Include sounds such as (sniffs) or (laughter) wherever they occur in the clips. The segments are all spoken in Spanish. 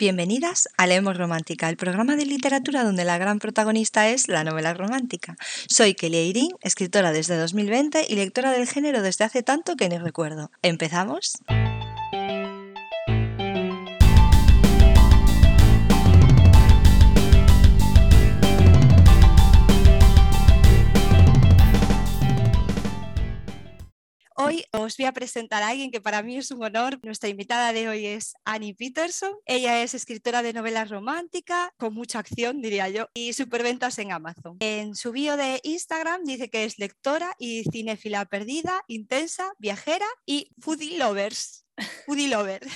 Bienvenidas a Leemos Romántica, el programa de literatura donde la gran protagonista es la novela romántica. Soy Kelly Eirín, escritora desde 2020 y lectora del género desde hace tanto que ni recuerdo. ¿Empezamos? Hoy os voy a presentar a alguien que para mí es un honor. Nuestra invitada de hoy es Annie Peterson. Ella es escritora de novelas románticas, con mucha acción, diría yo, y superventas en Amazon. En su bio de Instagram dice que es lectora y cinéfila perdida, intensa, viajera y foodie lovers. (laughs) Foodie lover.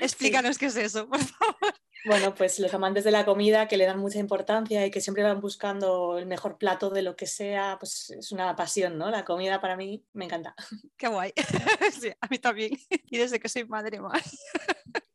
Explícanos qué es eso, por favor. Bueno, pues los amantes de la comida que le dan mucha importancia y que siempre van buscando el mejor plato de lo que sea, pues es una pasión, ¿no? La comida para mí me encanta. Qué guay. (laughs) Sí, a mí también. (laughs) Y desde que soy madre más.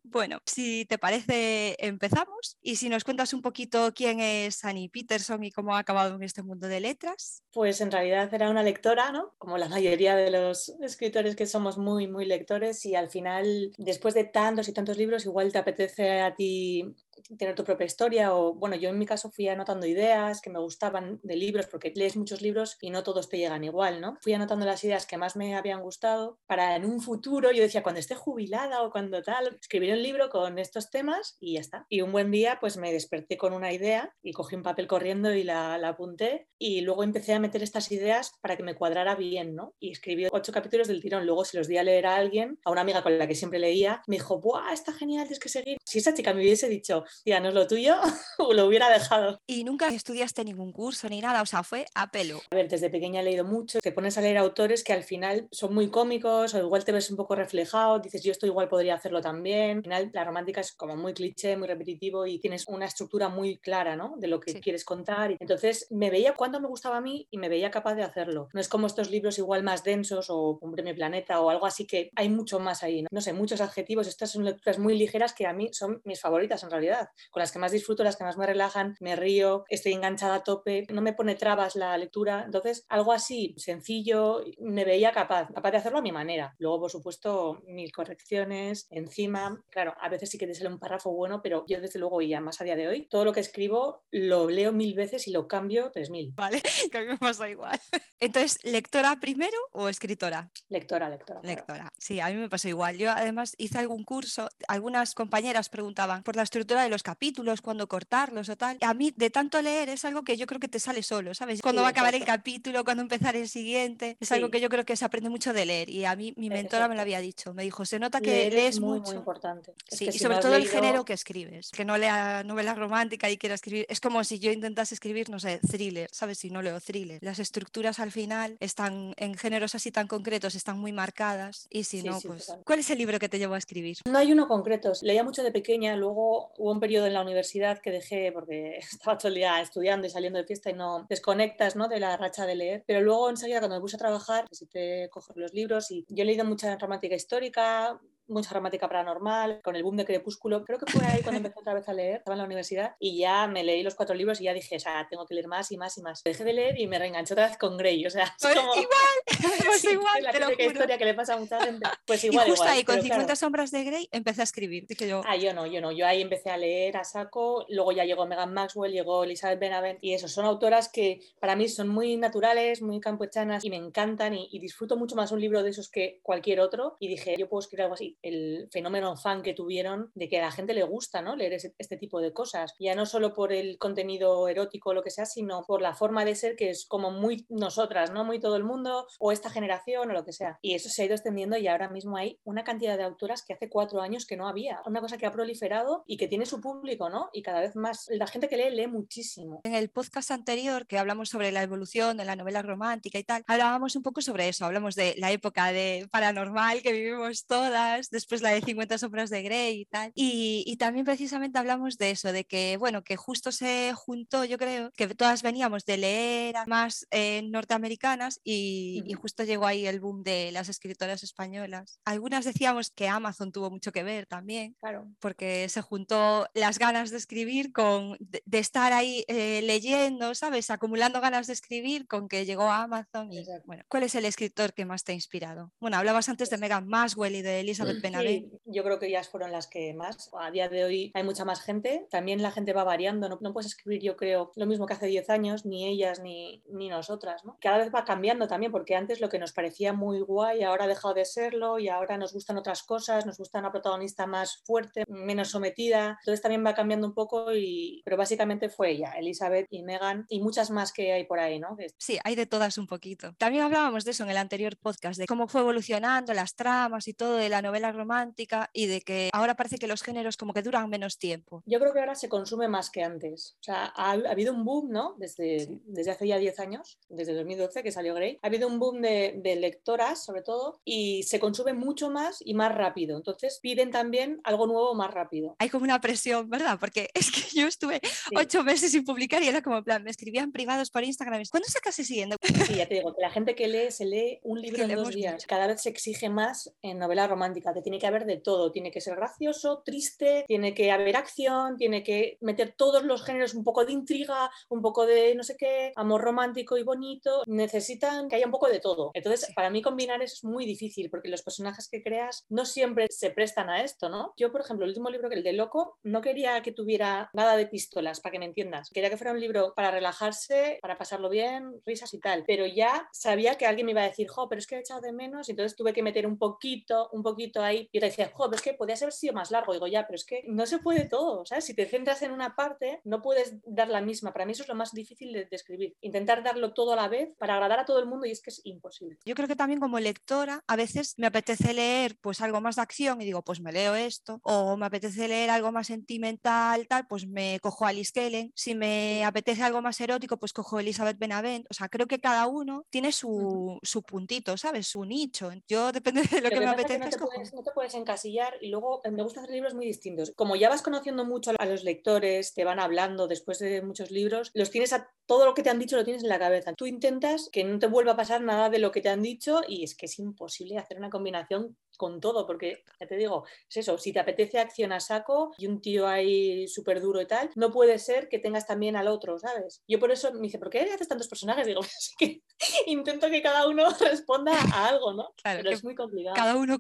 Bueno, si te parece, empezamos. Y si nos cuentas un poquito quién es Annie Peterson y cómo ha acabado en este mundo de letras. Pues en realidad era una lectora, ¿no? Como la mayoría de los escritores que somos muy, muy lectores y al final, después de tantos y tantos libros, igual te apetece a ti tener tu propia historia o, bueno, yo en mi caso fui anotando ideas que me gustaban de libros porque lees muchos libros y no todos te llegan igual, ¿no? Fui anotando las ideas que más me habían gustado para en un futuro, yo decía, cuando esté jubilada o cuando tal, escribir un libro con estos temas y ya está. Y un buen día pues me desperté con una idea y cogí un papel corriendo y la, la apunté y luego empecé a meter estas ideas para que me cuadrara bien, ¿no? Y escribí ocho capítulos del tirón. Luego se los di a leer a alguien, a una amiga con la que siempre leía, me dijo, ¡buah, está genial, tienes que seguir! Si esa chica me hubiese dicho, tía, no es lo tuyo, (laughs) lo hubiera dejado. Y nunca estudiaste ningún curso ni nada, o sea, fue a pelo. A ver, desde pequeña he leído mucho, te pones a leer autores que al final son muy cómicos o igual te ves un poco reflejado, dices, yo esto igual podría hacerlo también. Al final, la romántica es como muy cliché, muy repetitivo y tienes una estructura muy clara, ¿no? De lo que Sí. quieres contar. Entonces, me veía cuando me gustaba a mí y me veía capaz de hacerlo. No es como estos libros igual más densos o Un premio planeta o algo así que hay mucho más ahí, ¿no? No sé, muchos adjetivos. Estas son lecturas muy ligeras que a mí son mis favoritas en realidad, con las que más disfruto, las que más me relajan, me río, estoy enganchada a tope, no me pone trabas la lectura. Entonces, algo así sencillo, me veía capaz, capaz de hacerlo a mi manera. Luego, por supuesto, mil correcciones encima. Claro, a veces sí que te sale un párrafo bueno, pero yo desde luego y más a día de hoy, todo lo que escribo lo leo mil veces y lo cambio tres mil. Vale, (laughs) que a mí me pasa igual. (laughs) Entonces, ¿lectora primero o escritora? Lectora, lectora. claro. Lectora. Sí, a mí me pasó igual. Yo además hice algún curso, algunas compañeras preguntaban por la estructura de los capítulos, cuándo cortarlos o tal. A mí, de tanto leer, es algo que yo creo que te sale solo, ¿sabes? Cuándo Sí, va a acabar el capítulo, cuándo empezar el siguiente. Es algo que yo creo que se aprende mucho de leer. Y a mí, mi mentora me lo había dicho. Me dijo, se nota que Leer lees es muy, mucho. muy importante. Es Sí, que y si sobre todo el género que escribes. Que no lea novela romántica y quiera escribir. Es como si yo intentase escribir, no sé, thriller, ¿sabes? Si no leo thriller. Las estructuras al final están en géneros así tan concretos, están muy marcadas. Y si Sí, no, pues. ¿Cuál es el libro que te llevó a escribir? No hay uno concreto. Leía mucho de pequeña, luego hubo un periodo en la universidad que dejé porque (laughs) estaba todo el día estudiando y saliendo de fiesta y no desconectas ¿no? de la racha de leer. Pero luego enseguida cuando me puse a trabajar, necesité coger los libros y yo he leído mucha romántica histórica, mucha romántica paranormal, con el boom de Crepúsculo. Creo que fue ahí cuando empecé otra vez a leer, estaba en la universidad y ya me leí los cuatro libros y ya dije, o sea, tengo que leer más y más y más. Dejé de leer y me reenganché otra vez con Grey, o sea, es Pues como... igual, (laughs) pues igual, es la te lo típica juro. historia que le pasa a mucha gente. Pues (laughs) Y igual, justo igual, ahí, con pero 50 claro. sombras de Grey, empecé a escribir. Dije yo, Ah, yo no, yo no. Yo ahí empecé a leer a saco, luego ya llegó Megan Maxwell, llegó Elizabeth Benavent y eso, son autoras que para mí son muy naturales, muy campechanas y me encantan y, y disfruto mucho más un libro de esos que cualquier otro y dije, yo puedo escribir algo así. El fenómeno fan que tuvieron de que a la gente le gusta, ¿no? Leer ese- este tipo de cosas, ya no solo por el contenido erótico o lo que sea, sino por la forma de ser que es como muy nosotras, ¿no? Muy todo el mundo o esta generación o lo que sea. Y eso se ha ido extendiendo y ahora mismo hay una cantidad de autoras que hace cuatro años que no había. Una cosa que ha proliferado y que tiene su público, ¿no? Y cada vez más. La gente que lee, lee muchísimo. En el podcast anterior, que hablamos sobre la evolución de la novela romántica y tal, hablábamos un poco sobre eso. Hablamos de la época de paranormal que vivimos todas, después la de 50 sombras de Grey y tal. Y, y también precisamente hablamos de eso, de que, bueno, que justo se juntó, yo creo, que todas veníamos de leer más eh, norteamericanas y, justo llegó ahí el boom de las escritoras españolas. Algunas decíamos que Amazon tuvo mucho que ver también Claro. porque se juntó las ganas de escribir con de, de estar ahí eh, leyendo, ¿sabes? Acumulando ganas de escribir con que llegó a Amazon y bueno, ¿cuál es el escritor que más te ha inspirado? Bueno, hablabas antes de Pues- Megan Maxwell y de Elizabeth Benavent. yo creo que ellas fueron las que más. A día de hoy hay mucha más gente. También la gente va variando. No, no puedes escribir, yo creo, lo mismo que hace 10 años, ni ellas ni, ni nosotras. ¿no? Cada vez va cambiando también, porque antes lo que nos parecía muy guay ahora ha dejado de serlo y ahora nos gustan otras cosas, nos gusta una protagonista más fuerte, menos sometida. Entonces también va cambiando un poco, y... pero básicamente fue ella, Elizabeth y Megan, y muchas más que hay por ahí, ¿no? Sí, hay de todas un poquito. También hablábamos de eso en el anterior podcast, de cómo fue evolucionando las tramas y todo de la novela romántica y de que ahora parece que los géneros como que duran menos tiempo. Yo creo que ahora se consume más que antes. O sea, ha, habido un boom, ¿no? Desde, desde hace ya 10 años, desde 2012 que salió Grey, ha habido un boom de, de lectoras, sobre todo, y se consume mucho más y más rápido. Entonces piden también algo nuevo más rápido. Hay como una presión, ¿verdad? Porque (laughs) es que yo estuve ocho meses sin publicar y era como, en plan, me escribían privados por Instagram. ¿Cuándo sacas siguiendo? Sí, ya te digo, que la gente que lee se lee un libro en dos días. Cada vez se exige más en novela romántica, que tiene que haber de todo. Tiene que ser gracioso, triste, tiene que haber acción, tiene que meter todos los géneros, un poco de intriga, un poco de no sé qué, amor romántico y bonito. Necesitan que haya un poco de todo. Entonces, para mí combinar eso es muy difícil porque los personajes que creas no siempre se prestan a esto, ¿no? Yo, por ejemplo, el último libro, que el de Loco, no quería que tuviera nada de pistolas, para que me entiendas. Quería que fuera un libro para relajarse, para pasarlo bien, risas y tal. Pero ya sabía que alguien me iba a decir, jo, pero es que he echado de menos, y entonces tuve que meter un poquito, un poquito ahí. Y te decía, jo, pero es que podía haber sido más largo. Digo, ya, pero es que no se puede todo, ¿sabes? Si te centras en una parte, no puedes dar la misma. Para mí eso es lo más difícil de, de escribir. Intentar darlo todo a la vez para agradar a todo el mundo y es que es imposible. Yo creo que también como lectora, a veces me apetece leer pues algo más de acción y digo, pues me leo esto, o me apetece leer algo más sentimental, tal, pues me cojo a Alice Kellen. Si me apetece algo más erótico, pues cojo a Elizabeth Benavent. O sea, creo que cada uno tiene su, su puntito, ¿sabes? Su nicho. Yo depende de lo, que, me apetezca. no, te puedes, no, te puedes, encasillar y luego eh, me gusta hacer libros muy distintos. Como ya vas conociendo mucho a los lectores, te van hablando después de muchos libros, los tienes a todo lo que te han dicho lo tienes en la cabeza. Tú intentas que no te vuelva a pasar nada de lo que te han dicho y es que es imposible hacer una combinación con todo, porque ya te digo, es eso, si te apetece acción a saco y un tío ahí súper duro y tal, no puede ser que tengas también al otro, ¿sabes? Yo por eso me dice, ¿por qué haces tantos personajes? Digo, (laughs) es que intento que cada uno (laughs) responda a algo, ¿no? Claro, Pero es muy complicado. Cada uno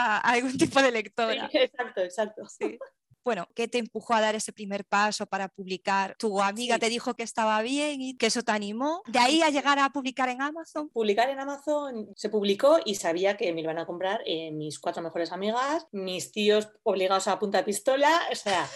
a algún tipo de lectora. Sí, exacto, exacto. Sí bueno, ¿qué te empujó a dar ese primer paso para publicar? ¿Tu amiga Sí. te dijo que estaba bien y que eso te animó? ¿De ahí a llegar a publicar en Amazon? Publicar en Amazon se publicó y sabía que me iban a comprar eh, mis cuatro mejores amigas, mis tíos obligados a punta de pistola, o sea,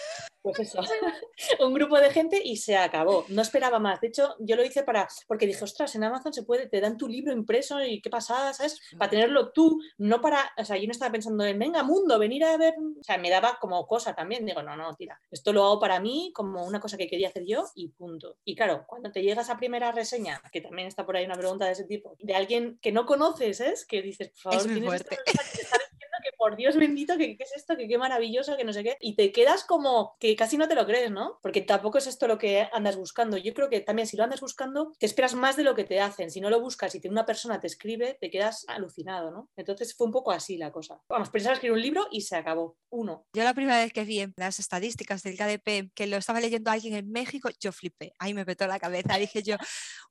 pues eso, (laughs) un grupo de gente y se acabó. No esperaba más. De hecho, yo lo hice para, porque dije, ostras, en Amazon se puede, te dan tu libro impreso y qué pasada, ¿sabes? Para tenerlo tú, no para, o sea, yo no estaba pensando en, venga, mundo, venir a ver, o sea, me daba como cosa también. Digo, no, no, tira, esto lo hago para mí como una cosa que quería hacer yo y punto. Y claro, cuando te llega esa primera reseña, que también está por ahí una pregunta de ese tipo, de alguien que no conoces, ¿es? Que dices, por favor, Es muy ¿quién fuerte. esta por Dios bendito, que qué es esto, que qué maravilloso, que no sé qué, y te quedas como que casi no te lo crees, ¿no? Porque tampoco es esto lo que andas buscando. Yo creo que también si lo andas buscando, te esperas más de lo que te hacen. Si no lo buscas y una persona te escribe, te quedas alucinado, ¿no? Entonces fue un poco así la cosa. Vamos, pensaba escribir un libro y se acabó. Uno. Yo la primera vez que vi en las estadísticas del KDP que lo estaba leyendo alguien en México, yo flipé. Ahí me petó la cabeza. Dije yo,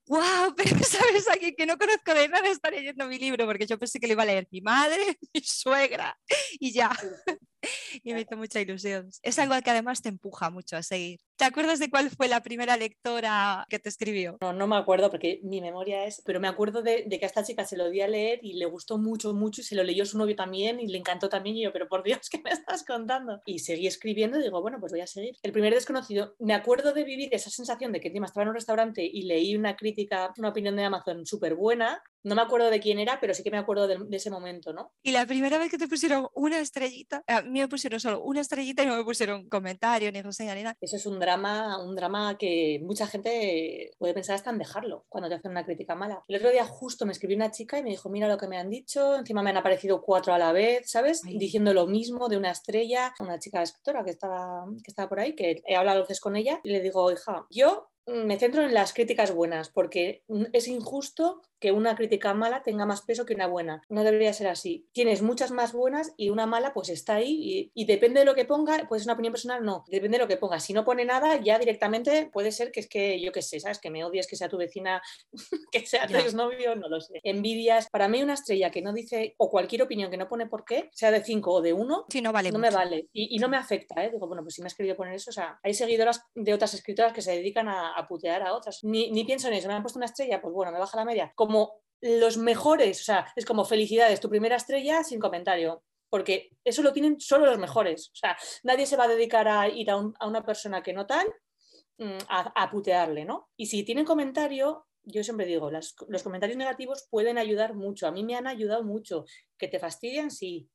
wow, (laughs) pero sabes, alguien que no conozco de nada está leyendo mi libro, porque yo pensé que lo iba a leer mi madre, (laughs) mi suegra y ya. (laughs) (laughs) Y me hizo mucha ilusión. Es algo que además te empuja mucho a seguir. ¿Te acuerdas de cuál fue la primera lectora que te escribió? No, no me acuerdo porque mi memoria es, pero me acuerdo de, de, que a esta chica se lo di a leer y le gustó mucho, mucho y se lo leyó su novio también y le encantó también y yo, pero por Dios, (laughs) ¿qué me estás contando? Y seguí escribiendo y digo, bueno, pues voy a seguir. El primer desconocido, me acuerdo de vivir esa sensación de que encima estaba en un restaurante y leí una crítica, una opinión de Amazon súper buena. No me acuerdo de quién era, pero sí que me acuerdo de, de, ese momento, ¿no? Y la primera vez que te pusieron una estrellita, a mí me pusieron solo una estrellita y no me pusieron comentario, ni reseña, ni nada. Eso es un drama, un drama que mucha gente puede pensar hasta en dejarlo cuando te hacen una crítica mala. El otro día justo me escribió una chica y me dijo, mira lo que me han dicho, encima me han aparecido cuatro a la vez, ¿sabes? Ay. Diciendo lo mismo de una estrella, una chica escritora que estaba, que estaba por ahí, que he hablado a veces con ella y le digo, hija, yo me centro en las críticas buenas porque es injusto que una crítica mala tenga más peso que una buena. No debería ser así. Tienes muchas más buenas y una mala pues está ahí y, depende de lo que ponga, pues es una opinión personal, no, depende de lo que ponga. Si no pone nada, ya directamente puede ser que es que, yo qué sé, ¿sabes? Que me odies, que sea tu vecina, (laughs) que sea tu exnovio, no lo sé. Envidias. Para mí una estrella que no dice, o cualquier opinión que no pone por qué, sea de 5 o de 1, no, vale no me vale. Y, no me afecta, ¿eh? Digo, bueno, pues si me has querido poner eso, o sea, hay seguidoras de otras escritoras que se dedican a, a putear a otras. Ni, ni pienso en eso, me han puesto una estrella, pues bueno, me baja la media. Como los mejores, o sea, es como felicidades, tu primera estrella sin comentario, porque eso lo tienen solo los mejores, o sea, nadie se va a dedicar a ir a, una persona que no tal mm, a, putearle, ¿no? Y si tienen comentario, yo siempre digo, los comentarios negativos pueden ayudar mucho, a mí me han ayudado mucho, que te fastidian, sí,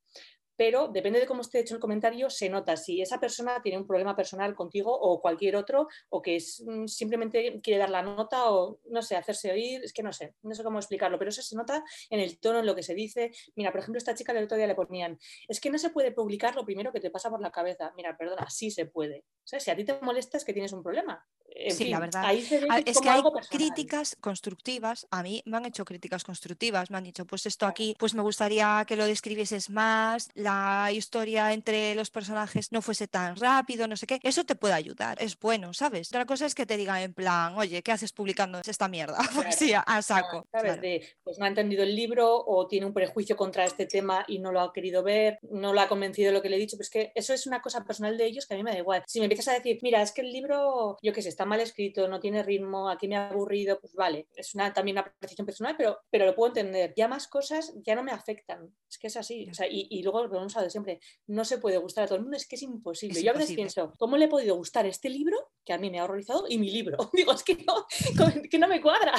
pero depende de cómo esté hecho el comentario, se nota si esa persona tiene un problema personal contigo o cualquier otro, o que es, mm, simplemente quiere dar la nota o, no sé, hacerse oír, es que no sé, no sé cómo explicarlo, pero eso se nota en el tono, en lo que se dice. Mira, por ejemplo, esta chica del otro día le ponían, es que no se puede publicar lo primero que te pasa por la cabeza. Mira, perdona, sí se puede. Si a ti te molesta es que tienes un problema sí, la verdad. Ah, es que hay críticas constructivas. A mí me han hecho críticas constructivas. Me han dicho, pues esto aquí, pues me gustaría que lo describieses más, la historia entre los personajes no fuese tan rápido, no sé qué. Eso te puede ayudar, es bueno, ¿sabes? Otra cosa es que te digan en plan, oye, ¿qué haces publicando esta mierda? (laughs) Pues sí, a, saco. ¿Sabes? pues no ha entendido el libro o tiene un prejuicio contra este tema y no lo ha querido ver, no lo ha convencido de lo que le he dicho. Pues que eso es una cosa personal de ellos que a mí me da igual. Si me empiezas a decir, mira, es que el libro, yo qué sé, está mal escrito, no tiene ritmo, aquí me ha aburrido, pues vale, es una, también una apreciación personal, pero, pero lo puedo entender. Ya más cosas ya no me afectan, es que es así. O sea, y, y, luego que hemos hablado siempre, no se puede gustar a todo el mundo, es que es imposible. Yo a veces pienso, ¿cómo le he podido gustar este libro, que a mí me ha horrorizado, y mi libro? (laughs) Digo, es que no, (laughs) que no me cuadra.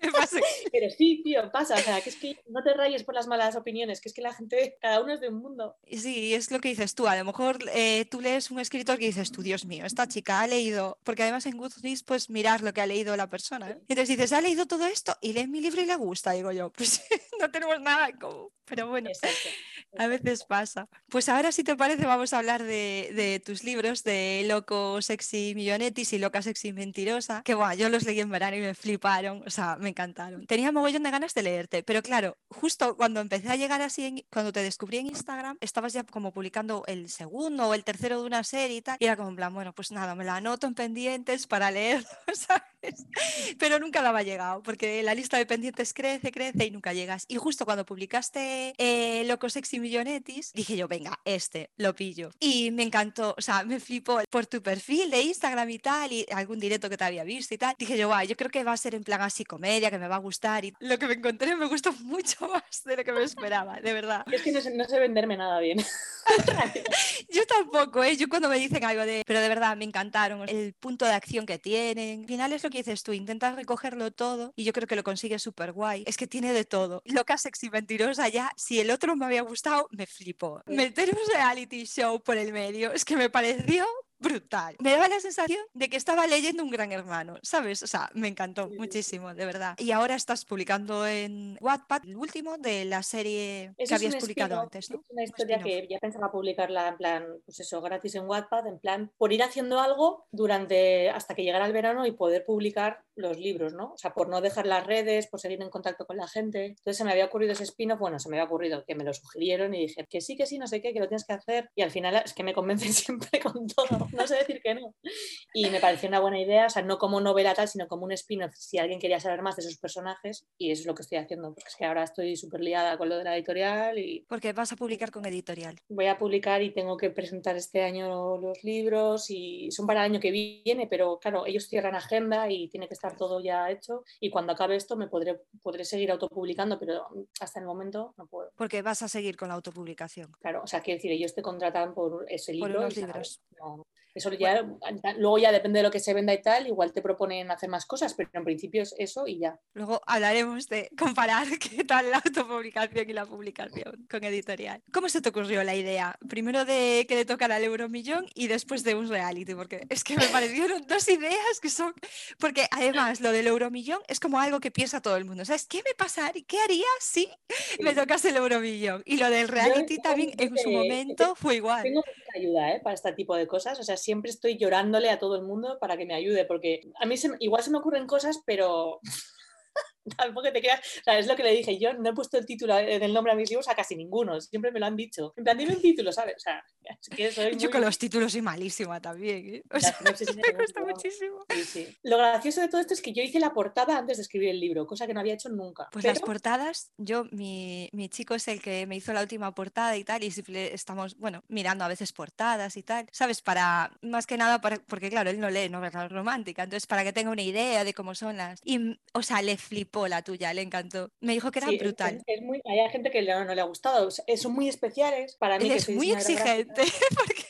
(laughs) Pero sí, tío, pasa. O sea, que es que no te rayes por las malas opiniones, que es que la gente, cada uno es de un mundo. Sí, es lo que dices tú. A lo mejor eh, tú lees un escritor que dices tú, Dios mío, esta chica ha leído, porque además en Goodreads puedes mirar lo que ha leído la persona. ¿eh? Entonces dices, ha leído todo esto y lee mi libro y le gusta. Digo yo, pues (laughs) no tenemos nada en común. Pero bueno, (laughs) a veces pasa. Pues ahora, si te parece, vamos a hablar de, de tus libros de Loco, Sexy, Millonetis y Loca, Sexy, Mentirosa. Que bueno, yo los leí en verano y me fliparon. O sea, me encantaron. Tenía mogollón de ganas de leerte, pero claro, justo cuando empecé a llegar así, cuando te descubrí en Instagram, estabas ya como publicando el segundo o el tercero de una serie y tal, y era como en plan, bueno, pues nada, me la anoto en pendientes para leer, (laughs) ¿sabes? Pero nunca la ha llegado, porque la lista de pendientes crece, crece y nunca llegas. Y justo cuando publicaste eh, Loco Sexy Millonetis, dije yo, venga, este, lo pillo. Y me encantó, o sea, me flipó por tu perfil de Instagram y tal, y algún directo que te había visto y tal. Dije yo, va, yo creo que va a ser en plan así comedia que me va a gustar. Y lo que me encontré me gustó (laughs) mucho más de lo que me esperaba, de verdad. Es que no sé, no sé venderme nada bien. (laughs) yo tampoco, ¿eh? Yo cuando me dicen algo de... Pero de verdad, me encantaron. El punto de acción que tienen. Al final es lo que dices tú, intentas recogerlo todo y yo creo que lo consigues súper guay. Es que tiene de todo. Loca, sexy, mentirosa ya. Si el otro me había gustado, me flipó. Meter un reality show por el medio es que me pareció brutal. Me daba la sensación de que estaba leyendo un gran hermano, ¿sabes? O sea, me encantó muchísimo, de verdad. Y ahora estás publicando en Wattpad el último de la serie que habías publicado antes, ¿no? Es una historia que ya pensaba publicarla en plan, pues eso, gratis en Wattpad, en plan, por ir haciendo algo durante, hasta que llegara el verano y poder publicar los libros, ¿no? O sea, por no dejar las redes, por seguir en contacto con la gente. Entonces se me había ocurrido ese spin-off, bueno, se me había ocurrido que me lo sugirieron y dije que sí, que sí, no sé qué, que lo tienes que hacer. Y al final es que me convencen (laughs) siempre con todo, no sé decir que no. Y me pareció una buena idea, o sea, no como novela tal, sino como un spin-off, si alguien quería saber más de esos personajes. Y eso es lo que estoy haciendo, porque es que ahora estoy súper liada con lo de la editorial. y Porque vas a publicar con editorial. Voy a publicar y tengo que presentar este año los libros y son para el año que viene, pero claro, ellos cierran agenda y tiene que estar todo ya hecho y cuando acabe esto me podré, podré seguir autopublicando, pero hasta el momento no puedo. Porque vas a seguir con la autopublicación. Claro, o sea, quiero decir, ellos te contratan por ese libro. Por unos libros. Eso ya, luego ya depende de lo que se venda y tal, igual te proponen hacer más cosas, pero en principio es eso y ya. Luego hablaremos de comparar (laughs) qué tal la autopublicación y la publicación con editorial. ¿Cómo se te ocurrió la idea? Primero de que le tocara al Euromillón y después de un reality, porque es que me (laughs) parecieron dos ideas que son... Porque además lo del Euromillón es como algo que piensa todo el mundo. ¿Sabes qué me pasaría? ¿Qué haría si me tocase el Euromillón? Y lo del reality también en su momento fue igual. Tengo mucha ayuda ¿eh? para este tipo de cosas. O sea, siempre estoy llorándole a todo el mundo para que me ayude, porque a mí igual se me ocurren cosas, pero (laughs) tampoco te creas, o sea, es lo que le dije, yo no he puesto el título del nombre a mis libros a casi ninguno, siempre me lo han dicho. En plan, dime un título, ¿sabes? O sea, es que soy Yo con los títulos soy malísima también. ¿eh? O sea, (laughs) me cuesta muchísimo. Sí, sí. Lo gracioso de todo esto es que yo hice la portada antes de escribir el libro, cosa que no había hecho nunca. Pues las portadas, yo, mi, mi, chico es el que me hizo la última portada y tal, y estamos, bueno, mirando a veces portadas y tal, ¿sabes? Para, más que nada, para, porque claro, él no lee novela romántica, entonces para que tenga una idea de cómo son las... Y, o sea, le flipó la tuya, le encantó. Me dijo que era brutal. Es, muy, hay gente que no, le ha gustado, son muy especiales para mí. es muy exigente, (laughs) porque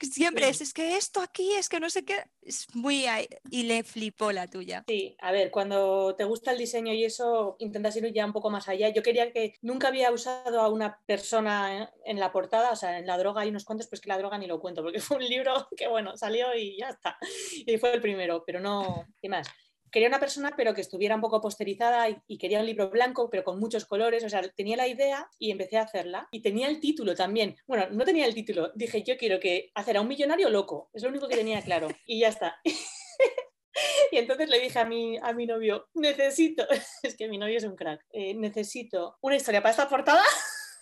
siempre es, es que esto aquí, es que no sé qué, es muy... Y le flipó la tuya. Sí, a ver, cuando te gusta el diseño y eso, intentas ir ya un poco más allá. Yo quería que nunca había usado a una persona en la portada, o sea, en la droga hay unos cuantos, pues que la droga ni lo cuento, porque fue un libro (laughs) que, bueno, salió y ya está. Y fue el primero, pero no, ¿qué más? Quería una persona pero que estuviera un poco posterizada y, quería un libro blanco pero con muchos colores, o sea, tenía la idea y empecé a hacerla. Y tenía el título también. Bueno, no tenía el título, dije yo quiero que hacer a un millonario loco, es lo único que tenía claro. Y ya está. (laughs) Y entonces le dije a mi, a mi novio, necesito, (laughs) es que mi novio es un crack, eh, necesito una historia para esta portada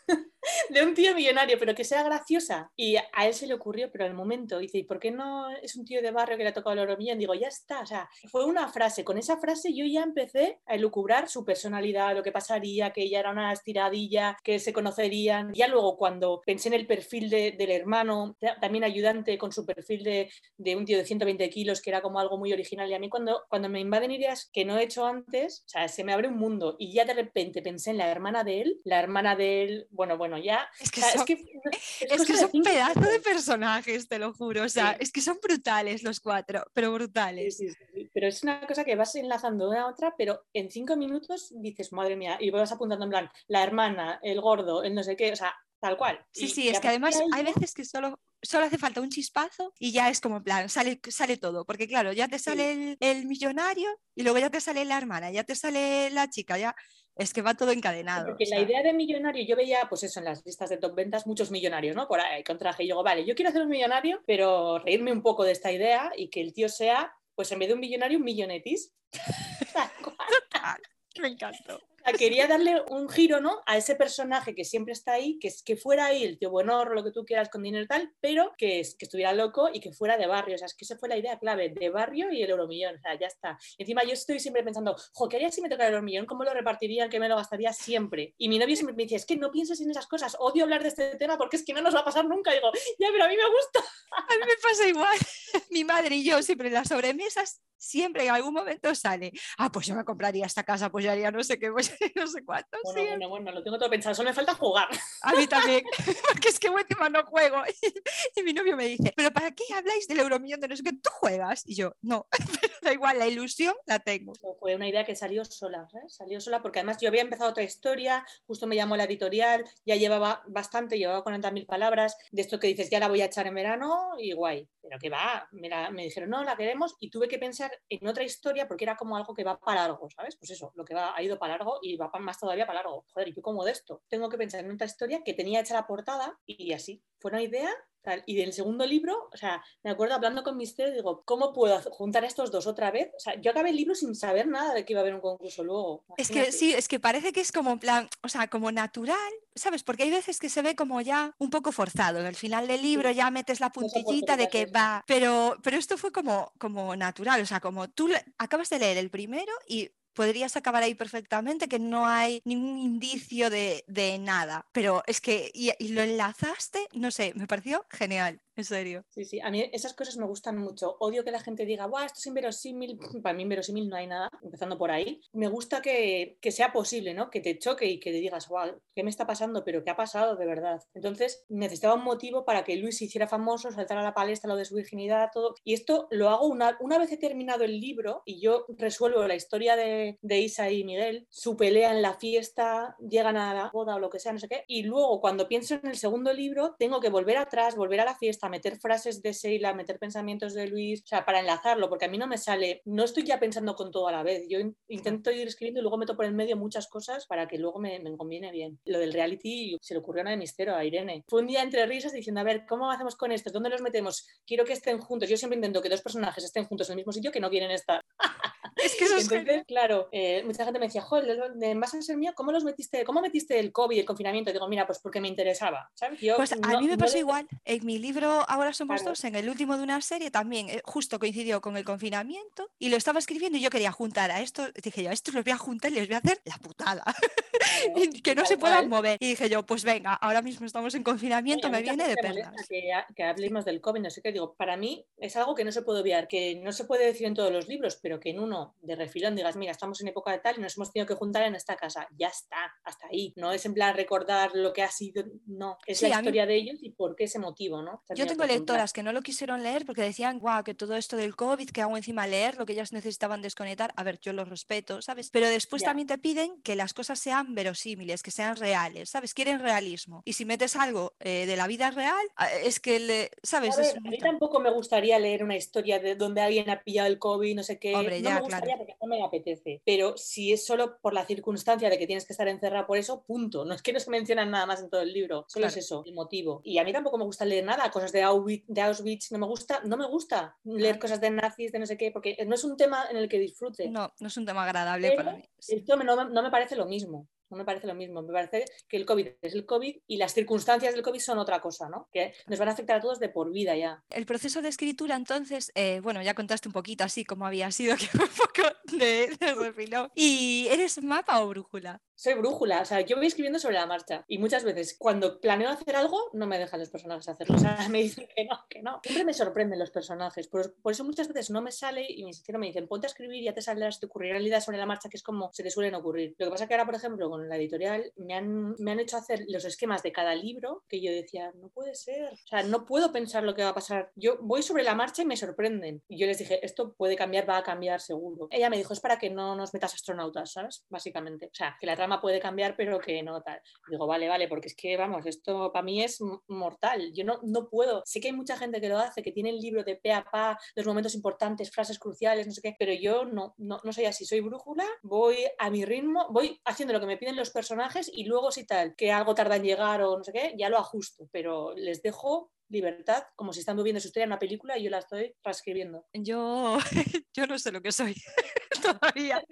(laughs) de un tío millonario, pero que sea graciosa. Y a él se le ocurrió, pero al momento dice, ¿y por qué no es un tío de barrio que le ha tocado el oro millón? Digo, ya está, o sea, fue una frase. Con esa frase yo ya empecé a elucubrar su personalidad, lo que pasaría, que ella era una estiradilla, que se conocerían. Ya luego cuando pensé en el perfil del hermano, también ayudante con su perfil de, de, un tío de 120 kilos, que era como algo muy original. Y a mí cuando, cuando me invaden ideas que no he hecho antes, o sea, se me abre un mundo. Y ya de repente pensé en la hermana de él, la hermana de él, bueno, bueno, ya es que son, (laughs) es que, son pedazos de personajes, te lo juro. O sea, es que son brutales los cuatro, pero brutales. Sí, sí, pero es una cosa que vas enlazando una a otra, pero en cinco minutos dices, madre mía, y vas apuntando en plan, la hermana, el gordo, el no sé qué, o sea, tal cual. Sí, sí, es que además hay veces que solo solo hace falta un chispazo y ya es como en plan, sale, sale todo, porque claro, ya te sale el, el, millonario y luego ya te sale la hermana, ya te sale la chica, ya es que va todo encadenado. Porque la idea de millonario, yo veía, pues eso, en las listas de top ventas, muchos millonarios, ¿no? Por ahí, con traje. Y digo, vale, yo quiero hacer un millonario, pero reírme un poco de esta idea y que el tío sea, pues en vez de un millonario, un millonetis. (laughs) (laughs) Me encantó quería darle un giro ¿no? a ese personaje que siempre está ahí, que, que fuera ahí el tío bueno, lo que tú quieras con dinero y tal, pero que, estuviera loco y que fuera de barrio. O sea, es que esa fue la idea clave, de barrio y el euromillón. O sea, ya está. encima yo estoy siempre pensando, jo, ¿qué haría si me tocara el euromillón? ¿Cómo lo repartiría? ¿Qué me lo gastaría siempre? Y mi novio siempre me dice, es que no pienses en esas cosas, odio hablar de este tema porque es que no nos va a pasar nunca. Digo, ya, pero a mí me gusta. (laughs) A mí me pasa igual. mi madre y yo siempre en las sobremesas siempre en algún momento sale, ah, pues yo me compraría esta casa, pues yo haría no sé qué, pues (laughs) no sé cuánto. Bueno, bueno, bueno, lo tengo todo pensado, solo me falta jugar. A mí también, (laughs) (laughs) porque es que última no juego. Y, mi novio me dice, pero ¿para qué habláis del euromillón de no sé qué? ¿Tú juegas? Y yo, no, pero da igual, la ilusión la tengo. Fue una idea que salió sola, ¿eh? salió sola porque además yo había empezado otra historia, justo me llamó la editorial, ya llevaba bastante, llevaba 40.000 palabras, de esto que dices, ya la voy a echar en verano y guay. Pero que va, me, me dijeron, no, la queremos y tuve que pensar en otra historia porque era como algo que va para largo, ¿sabes? Pues eso, lo que va, ha ido para largo y va más todavía para largo. Joder, ¿y yo como de esto? Tengo que pensar en otra historia que tenía hecha la portada y así. Fue una idea y del segundo libro, o sea, me acuerdo hablando con Misterio, digo, ¿cómo puedo juntar estos dos otra vez? O sea, yo acabé el libro sin saber nada de que iba a haber un concurso luego. Es que sí, es que parece que es como plan, o sea, como natural, ¿sabes? Porque hay veces que se ve como ya un poco forzado. En el final del libro ya metes la puntillita de que va, pero, pero esto fue como, como natural, o sea, como tú acabas de leer el primero y podrías acabar ahí perfectamente, que no hay ningún indicio de, de nada. Pero es que, y, y, lo enlazaste, no sé, me pareció genial. En serio. Sí, sí, a mí esas cosas me gustan mucho. Odio que la gente diga, Buah, esto es inverosímil. (clears throat) Para mí, inverosímil no hay nada, empezando por ahí. Me gusta que, que sea posible, ¿no? Que te choque y que te digas, wow, ¿qué me está pasando? Pero ¿qué ha pasado de verdad? Entonces, necesitaba un motivo para que Luis se hiciera famoso, saltara a la palestra lo de su virginidad, todo. Y esto lo hago una, una vez he terminado el libro y yo resuelvo la historia de, de Isa y Miguel, su pelea en la fiesta, llegan a la boda o lo que sea, no sé qué. Y luego, cuando pienso en el segundo libro, tengo que volver atrás, volver a la fiesta a meter frases de Sheila, meter pensamientos de Luis, o sea, para enlazarlo, porque a mí no me sale, no estoy ya pensando con todo a la vez, yo intento ir escribiendo y luego meto por el medio muchas cosas para que luego me, me conviene bien. Lo del reality se le ocurrió a una de Mistero, a Irene. Fue un día entre risas diciendo, a ver, ¿cómo hacemos con esto? ¿Dónde los metemos? Quiero que estén juntos. Yo siempre intento que dos personajes estén juntos en el mismo sitio que no quieren estar. Es que eso es Entonces, claro, eh, mucha gente me decía, joder, de ser mío, ¿cómo los metiste, cómo metiste el COVID y el confinamiento? Y digo, mira, pues porque me interesaba, ¿sabes? Yo Pues a mí me pasó igual. En mi libro Ahora somos Claro. dos, en el último de una serie también, eh, justo coincidió con el confinamiento y lo estaba escribiendo y yo quería juntar a esto. Dije yo, a estos los voy a juntar y les voy a hacer la putada. Claro, (laughs) que no se puedan cual. mover. Y dije yo, pues venga, ahora mismo estamos en confinamiento, Oye, me viene de perlas. Que, que hablemos del COVID, no sé qué. Digo, para mí es algo que no se puede obviar, que no se puede decir en todos los libros, pero que en uno de refilón digas, mira, estamos en época de tal y nos hemos tenido que juntar en esta casa. Ya está, hasta ahí. No es en plan recordar lo que ha sido, no. Es Sí, la mí- historia de ellos y por qué ese motivo, ¿no? Yo tengo lectoras que no lo quisieron leer porque decían, guau, que todo esto del COVID, que hago encima leer, lo que ellas necesitaban desconectar. A ver, yo los respeto, ¿sabes? Pero después Ya. también te piden que las cosas sean verosímiles, que sean reales, ¿sabes? Quieren realismo. Y si metes algo eh, de la vida real, es que, le, ¿sabes? A Es ver, a mí tampoco me gustaría leer una historia de donde alguien ha pillado el COVID, no sé qué. Hombre, no ya, me claro. gustaría porque no me apetece. Pero si es solo por la circunstancia de que tienes que estar encerrada por eso, punto. No es que no se mencionan nada más en todo el libro. Solo es eso, el motivo. Y a mí tampoco me gusta leer nada, cosas de Auschwitz, de Auschwitz no me gusta, no me gusta leer cosas de nazis, de no sé qué, porque no es un tema en el que disfrute. No, no es un tema agradable Pero para mí. Esto no me parece lo mismo. No me parece lo mismo. Me parece que el COVID es el COVID y las circunstancias del COVID son otra cosa, ¿no? Que nos van a afectar a todos de por vida ya. El proceso de escritura, entonces, eh, bueno, ya contaste un poquito así como había sido, (laughs) que fue un poco de, de. ¿Y eres mapa o brújula? Soy brújula, o sea, yo voy escribiendo sobre la marcha y muchas veces cuando planeo hacer algo no me dejan los personajes hacerlo, o sea, (laughs) me dicen que no, que no. Siempre me sorprenden los personajes, por, por eso muchas veces no me sale y me sincero me dicen, ponte a escribir y ya te saldrás, te ocurrirán ideas sobre la marcha que es como se te suelen ocurrir. Lo que pasa que ahora, por ejemplo, con la editorial me han, hecho hacer los esquemas de cada libro que yo decía, no puede ser, o sea, no puedo pensar lo que va a pasar. Yo voy sobre la marcha y me sorprenden. Y yo les dije, esto puede cambiar, va a cambiar seguro. Ella me dijo, es para que no nos metas astronautas, ¿sabes? Básicamente. O sea, que la trama puede cambiar, pero que no tal. Digo, vale, vale, porque es que, vamos, esto para mí es mortal. Yo no, no puedo. Sé que hay mucha gente que lo hace, que tiene el libro de pe a pa, los momentos importantes, frases cruciales, no sé qué, pero yo no, no, no soy así. Soy brújula, voy a mi ritmo, voy haciendo lo que me piden los personajes y luego si tal, que algo tarda en llegar o no sé qué, ya lo ajusto, pero les dejo libertad, como si están viviendo su historia en una película y yo la estoy transcribiendo. Yo, (laughs) yo no sé lo que soy (laughs) todavía.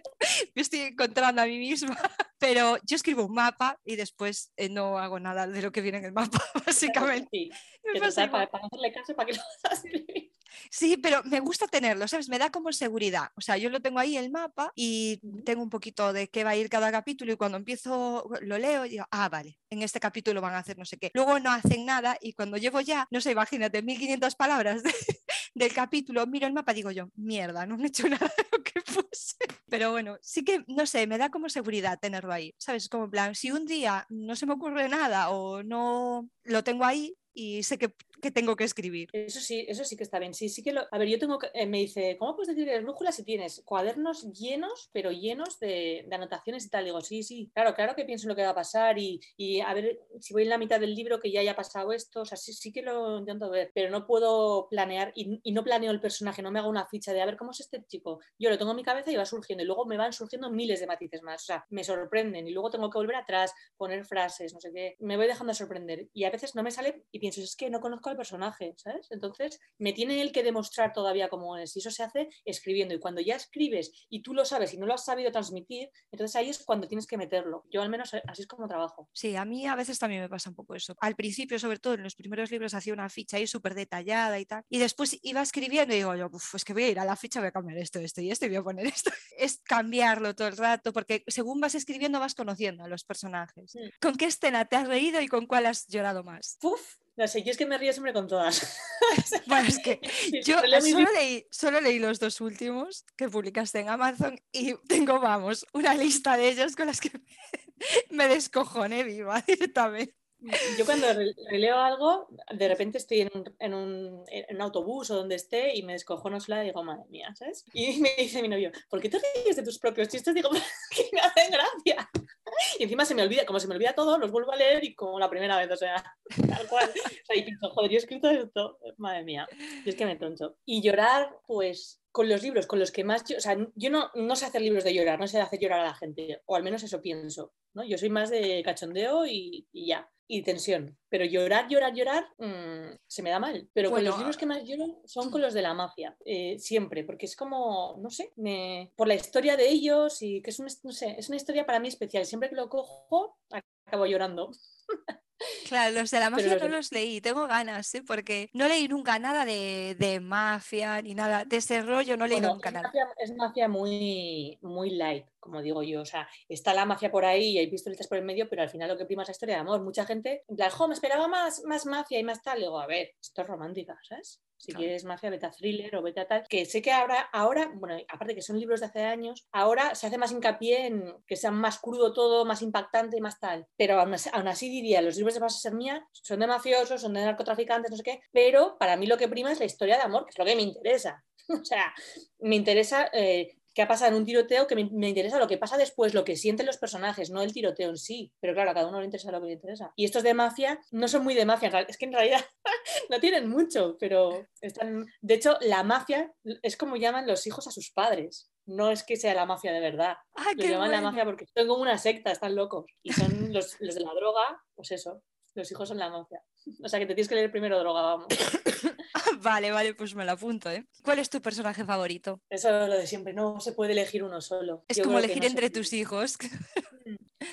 Me estoy encontrando a mí misma. (laughs) Pero yo escribo un mapa y después eh, no hago nada de lo que viene en el mapa, básicamente. Sí, Me pasa para, para hacerle caso, para que lo vas a escribir. Sí, pero me gusta tenerlo, ¿sabes? Me da como seguridad. O sea, yo lo tengo ahí el mapa y tengo un poquito de qué va a ir cada capítulo y cuando empiezo lo leo y digo, ah, vale, en este capítulo van a hacer no sé qué. Luego no hacen nada y cuando llevo ya, no sé, imagínate, 1500 palabras de- (laughs) del capítulo, miro el mapa y digo yo, mierda, no han hecho (laughs) nada de lo que puse. Pero bueno, sí que, no sé, me da como seguridad tenerlo ahí, ¿sabes? Como en plan, si un día no se me ocurre nada o no lo tengo ahí y sé que, que tengo que escribir. Eso sí, eso sí que está bien. Sí, sí que lo. A ver, yo tengo eh, me dice, ¿cómo puedes decir brújula si tienes cuadernos llenos, pero llenos de, de anotaciones y tal? Digo, sí, sí, claro, claro que pienso en lo que va a pasar y, y a ver si voy en la mitad del libro que ya haya pasado esto. O sea, sí, sí que lo intento ver, pero no puedo planear y, y no planeo el personaje, no me hago una ficha de a ver cómo es este chico. Yo lo tengo en mi cabeza y va surgiendo y luego me van surgiendo miles de matices más. O sea, me sorprenden y luego tengo que volver atrás, poner frases, no sé qué. Me voy dejando sorprender y a veces no me sale y pienso, es que no conozco al personaje, ¿sabes? Entonces me tiene él que demostrar todavía cómo es y eso se hace escribiendo y cuando ya escribes y tú lo sabes y no lo has sabido transmitir, entonces ahí es cuando tienes que meterlo. Yo al menos así es como trabajo. Sí, a mí a veces también me pasa un poco eso. Al principio, sobre todo en los primeros libros, hacía una ficha ahí súper detallada y tal. Y después iba escribiendo y digo yo, "Uf, pues que voy a ir a la ficha, voy a cambiar esto, esto y esto y voy a poner (laughs) esto. Es cambiarlo todo el rato, porque según vas escribiendo vas conociendo a los personajes. Mm. ¿Con qué escena te has reído y con cuál has llorado más? ¡Puf! No sé, yo es que me río siempre con todas. (laughs) Bueno, es que yo solo leí, solo leí los dos últimos que publicaste en Amazon y tengo, vamos, una lista de ellos con las que (laughs) me descojoné viva (laughs) directamente. Yo cuando re- releo algo, de repente estoy en un, en un- en un autobús o donde esté y me descojono sola y digo, madre mía, ¿sabes? Y me dice mi novio, ¿por qué te ríes de tus propios chistes? Digo, que. Y encima se me olvida, como se me olvida todo, los vuelvo a leer y como la primera vez, o sea, tal cual. O sea, y pienso, joder, yo he escrito esto, madre mía, y es que me troncho. Y llorar, pues, con los libros, con los que más, yo, o sea, yo no, no sé hacer libros de llorar, no sé hacer llorar a la gente, o al menos eso pienso, ¿no? Yo soy más de cachondeo y, y ya. Y tensión. Pero llorar, llorar, llorar, mm, se me da mal. Pero con los libros que más lloro son con los de la mafia, eh, siempre, porque es como, no sé, por la historia de ellos y que es, no sé, es una historia para mí especial. Siempre que lo cojo, acabo llorando. (laughs) Claro, los de la mafia no los leí, tengo ganas, ¿eh? porque no leí nunca nada de, mafia ni nada de ese rollo, no leí nunca nada. es mafia muy, muy light, como digo yo. O sea, está la mafia por ahí y hay pistolitas por el medio, pero al final lo que prima es la historia de amor. Mucha gente, en plan, me esperaba más, más mafia y más tal. Le digo, a ver, esto es romántica, ¿sabes? Si quieres mafia, vete a thriller o vete a tal. Que sé que ahora, ahora, bueno, aparte que son libros de hace años, ahora se hace más hincapié en que sea más crudo todo, más impactante y más tal. Pero aún así, diría, los libros de Base Ser Mía son de mafiosos, son de narcotraficantes, no sé qué. Pero para mí lo que prima es la historia de amor, que es lo que me interesa. (laughs) o sea, me interesa eh, qué ha pasado en un tiroteo, que me, interesa lo que pasa después, lo que sienten los personajes, no el tiroteo en sí. Pero claro, a cada uno le interesa lo que le interesa. Y estos de mafia no son muy de mafia, es que en realidad (laughs) no tienen mucho, pero están... De hecho, la mafia es como llaman los hijos a sus padres. No es que sea la mafia de verdad. Ah, lo llaman la mafia porque son como una secta, están locos. Y son los, los de la droga, pues eso, los hijos son la mafia. O sea que te tienes que leer primero droga, vamos. (coughs) (laughs) vale, vale, pues me lo apunto, ¿eh? ¿Cuál es tu personaje favorito? Eso es lo de siempre, no se puede elegir uno solo. Es como elegir entre tus hijos. (laughs)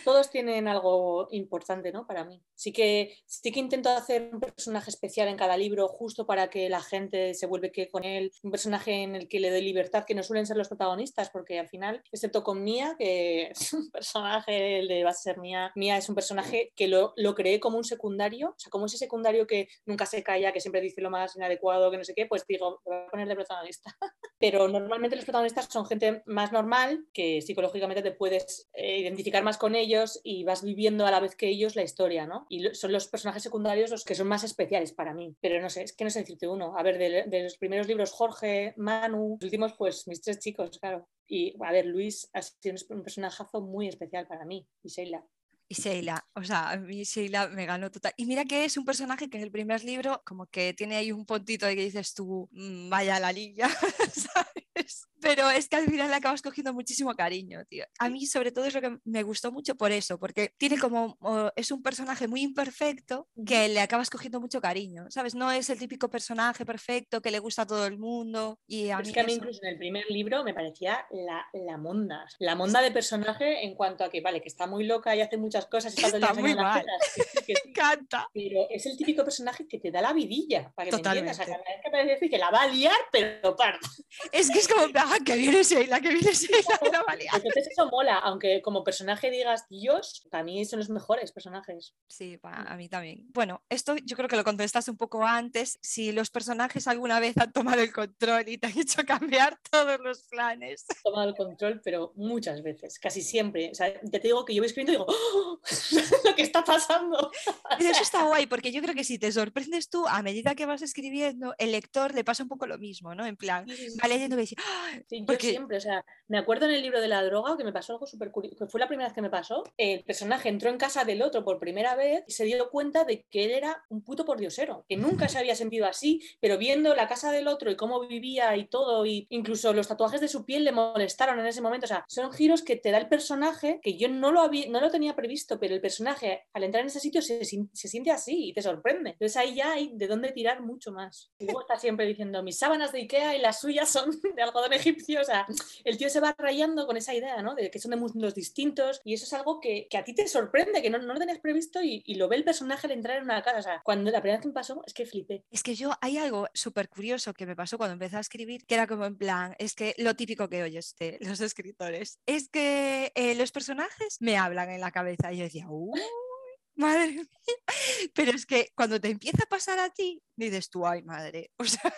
Todos tienen algo importante, ¿no? Para mí. Sí que, sí que intento hacer un personaje especial en cada libro justo para que la gente se vuelve que con él, un personaje en el que le doy libertad, que no suelen ser los protagonistas, porque al final, excepto con Mía, que (laughs) es un personaje, el de va a ser Mía, Mía es un personaje que lo, lo creé como un secundario, o sea, como ese secundario que nunca se calla, que siempre dice lo más inadecuado, que no sé qué, pues digo, voy a poner de protagonista. (laughs) Pero normalmente los protagonistas son gente más normal, que psicológicamente te puedes eh, identificar más con ellos y vas viviendo a la vez que ellos la historia, ¿no? Y son los personajes secundarios los que son más especiales para mí. Pero no sé, es que no sé decirte uno. A ver, de, los primeros libros, Jorge, Manu, los últimos, pues mis tres chicos, claro. Y a ver, Luis ha sido un personajazo muy especial para mí, y Sheila. Y Sheila, o sea, a mí Sheila me ganó total. Y mira que es un personaje que en el primer libro como que tiene ahí un puntito de que dices tú, mm, vaya la niña, (laughs) ¿sabes? pero es que al final le acabas cogiendo muchísimo cariño, tío. A mí sobre todo es lo que me gustó mucho por eso, porque tiene como, es un personaje muy imperfecto que le acabas cogiendo mucho cariño, ¿sabes? No es el típico personaje perfecto que le gusta a todo el mundo. Y a es que a mí incluso en el primer libro me parecía la, la monda, la monda de personaje en cuanto a que, vale, que está muy loca y hace muchas cosas. Y está, muy mal. (laughs) me encanta. Pero es el típico personaje que te da la vidilla, para que Totalmente. me entiendas. O sea, que, que la va a liar, pero parda. Es que es como que viene Sheila, que viene Sheila, Entonces eso mola, aunque como personaje digas Dios, para mí son los mejores personajes. Sí, a mí también. Bueno, esto yo creo que lo contestaste un poco antes, si los personajes alguna vez han tomado el control y te han hecho cambiar (laughs) todos los planes. Tomado el control, pero muchas veces, casi siempre. O sea, ya te digo que yo voy escribiendo y digo, ¡Oh! (laughs) lo que está pasando. eso está guay, porque yo creo que si te sorprendes tú, a medida que vas escribiendo, el lector le pasa un poco lo mismo, ¿no? En plan, va leyendo y dice, ¡Ah! siempre, o sea, me acuerdo en el libro de la droga que me pasó algo súper curioso, que fue la primera vez que me pasó, el personaje entró en casa del otro por primera vez y se dio cuenta de que él era un puto pordiosero, que nunca se había sentido así, pero viendo la casa del otro y cómo vivía y todo, y incluso los tatuajes de su piel le molestaron en ese momento, o sea, son giros que te da el personaje que yo no lo, había, no lo tenía previsto, pero el personaje al entrar en ese sitio se, se siente así y te sorprende. Entonces ahí ya hay de dónde tirar mucho más. Y luego está siempre diciendo, mis sábanas de Ikea y las suyas son (laughs) de algodón egipcio, o sea, el tío se va rayando con esa idea, ¿no? De que son de mundos distintos y eso es algo que, a ti te sorprende, que no, no lo tenías previsto y, lo ve el personaje al entrar en una casa. O sea, cuando la primera vez que me pasó, es que flipé. Es que yo, hay algo súper curioso que me pasó cuando empecé a escribir, que era como en plan, es que lo típico que oyes de los escritores, es que eh, los personajes me hablan en la cabeza y yo decía, ¡uh! Madre mía. (laughs) Pero es que cuando te empieza a pasar a ti, dices tú, ay madre, (laughs) o sea,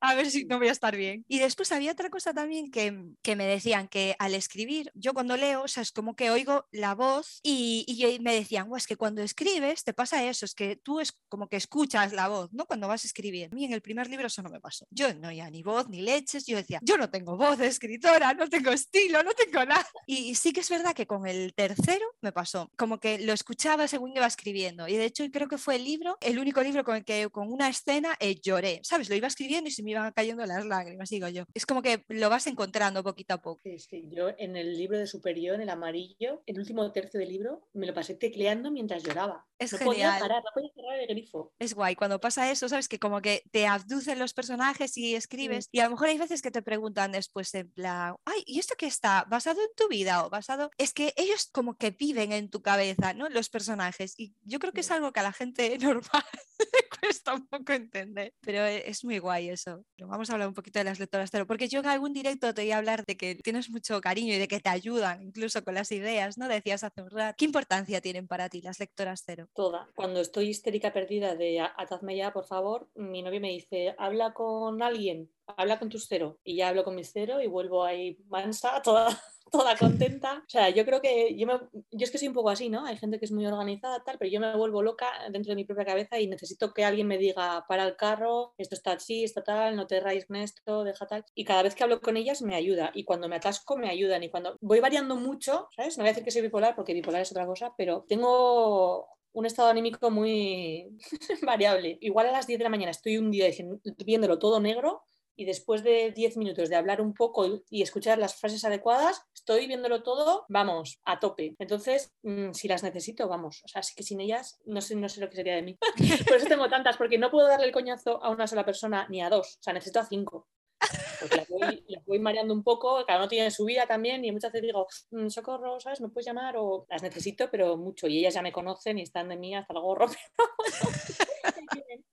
a ver si no voy a estar bien. Y después había otra cosa también que, que me decían que al escribir, yo cuando leo, o sea, es como que oigo la voz y, y me decían, es que cuando escribes te pasa eso, es que tú es como que escuchas la voz, ¿no? Cuando vas a escribir. A mí en el primer libro eso no me pasó. Yo no ya ni voz ni leches, yo decía, yo no tengo voz de escritora, no tengo estilo, no tengo nada. Y sí que es verdad que con el tercero me pasó, como que lo escuchabas según iba escribiendo. Y de hecho creo que fue el libro, el único libro con el que con una escena eh, lloré, ¿sabes? Lo iba escribiendo y se me iban cayendo las lágrimas, digo yo. Es como que lo vas encontrando poquito a poco. Sí, sí. Yo en el libro de Superior, en el amarillo, el último tercio del libro, me lo pasé tecleando mientras lloraba. Es no genial. podía parar, no podía cerrar el grifo. Es guay, cuando pasa eso, ¿sabes? Que como que te abducen los personajes y escribes y a lo mejor hay veces que te preguntan después en plan, ay, ¿y esto qué está? ¿Basado en tu vida o basado? Es que ellos como que viven en tu cabeza, ¿no? Los personajes y yo creo que es algo que a la gente (laughs) normal le cuesta un poco entender, pero e, es muy guay eso. Pero vamos a hablar un poquito de las lectoras cero, porque yo en algún directo te voy a hablar de que tienes mucho cariño y de que te ayudan incluso con las ideas, ¿no? Decías hace un rato. ¿Qué importancia tienen para ti las lectoras cero? Toda. Cuando estoy histérica perdida de "A- atadme ya, por favor, mi novio me dice, habla con alguien, habla con tus cero. Y ya hablo con mis cero y vuelvo ahí mansa, (laughs) toda, toda contenta. O sea, yo creo que yo, me, yo es que soy un poco así, ¿no? Hay gente que es muy organizada, tal, pero yo me vuelvo loca dentro de mi propia cabeza y necesito que alguien me diga, para el carro, esto está así, esto tal, no te rayes con esto, deja tal. Y cada vez que hablo con ellas me ayuda. Y cuando me atasco me ayudan. Y cuando voy variando mucho, ¿sabes? No voy a decir que soy bipolar porque bipolar es otra cosa, pero tengo un estado anímico muy (laughs) variable. Igual a las 10 de la mañana estoy un día viéndolo todo negro y después de 10 minutos de hablar un poco y- escuchar las frases adecuadas, estoy viéndolo todo, vamos, a tope. Entonces, mm, si las necesito, vamos. O sea, que sin ellas no sé, no sé lo que sería de mí. (laughs) Por eso tengo tantas, porque no puedo darle el coñazo a una sola persona ni a dos. O sea, necesito a cinco. Porque las voy, las mareando un poco, cada uno tiene su vida también y muchas veces digo, "Mm, socorro, ¿sabes? ¿Me puedes llamar? O las necesito, pero mucho. Y ellas ya me conocen y están de mí hasta el gorro. (laughs)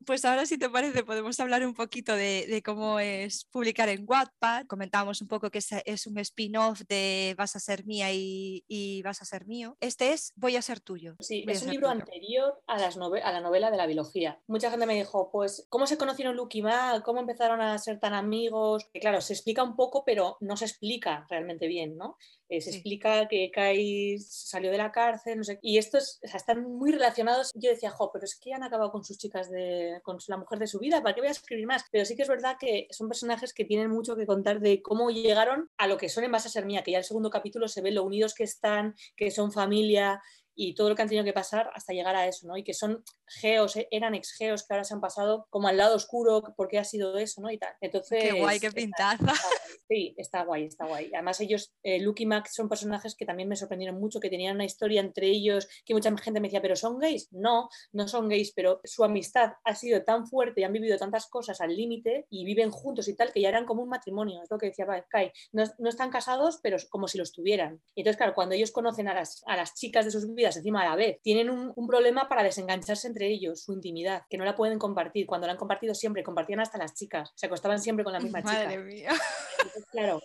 Pues ahora, si te parece, podemos hablar un poquito de, de cómo es publicar en Wattpad. Comentábamos un poco que es, es un spin-off de Vas a ser mía y, y Vas a ser mío. Este es Voy a ser tuyo. Sí, Voy es un libro tuyo. anterior a, las a la novela de la biología. Mucha gente me dijo, pues, ¿cómo se conocieron Luke y Mac? ¿Cómo empezaron a ser tan amigos? Que claro, se explica un poco, pero no se explica realmente bien, ¿no? Eh, se Sí. explica que Kai salió de la cárcel, no sé. Y estos o sea, están muy relacionados. Yo decía, jo, pero es que han acabado con sus chicas, de, con la mujer de su vida, ¿para qué voy a escribir más? Pero sí que es verdad que son personajes que tienen mucho que contar de cómo llegaron a lo que son en base a ser mía, que ya el segundo capítulo se ve lo unidos que están, que son familia y todo lo que han tenido que pasar hasta llegar a eso, ¿no? Y que son geos, eh, eran ex geos que ahora se han pasado como al lado oscuro, ¿por qué ha sido eso, ¿no? Y tal. Entonces, Qué guay, qué pintaza. está. (laughs) Sí, está guay, está guay. Además ellos, eh, Luke y Max son personajes que también me sorprendieron mucho, que tenían una historia entre ellos, que mucha gente me decía, pero son gays. No, no son gays, pero su amistad ha sido tan fuerte y han vivido tantas cosas al límite y viven juntos y tal, que ya eran como un matrimonio, es lo que decía Kai. No, no están casados, pero como si lo estuvieran. Y entonces, claro, cuando ellos conocen a las, a las chicas de sus vidas encima a la vez, tienen un, un problema para desengancharse entre ellos, su intimidad, que no la pueden compartir. Cuando la han compartido siempre, compartían hasta las chicas, se acostaban siempre con la misma chica. Madre mía. Entonces, claro,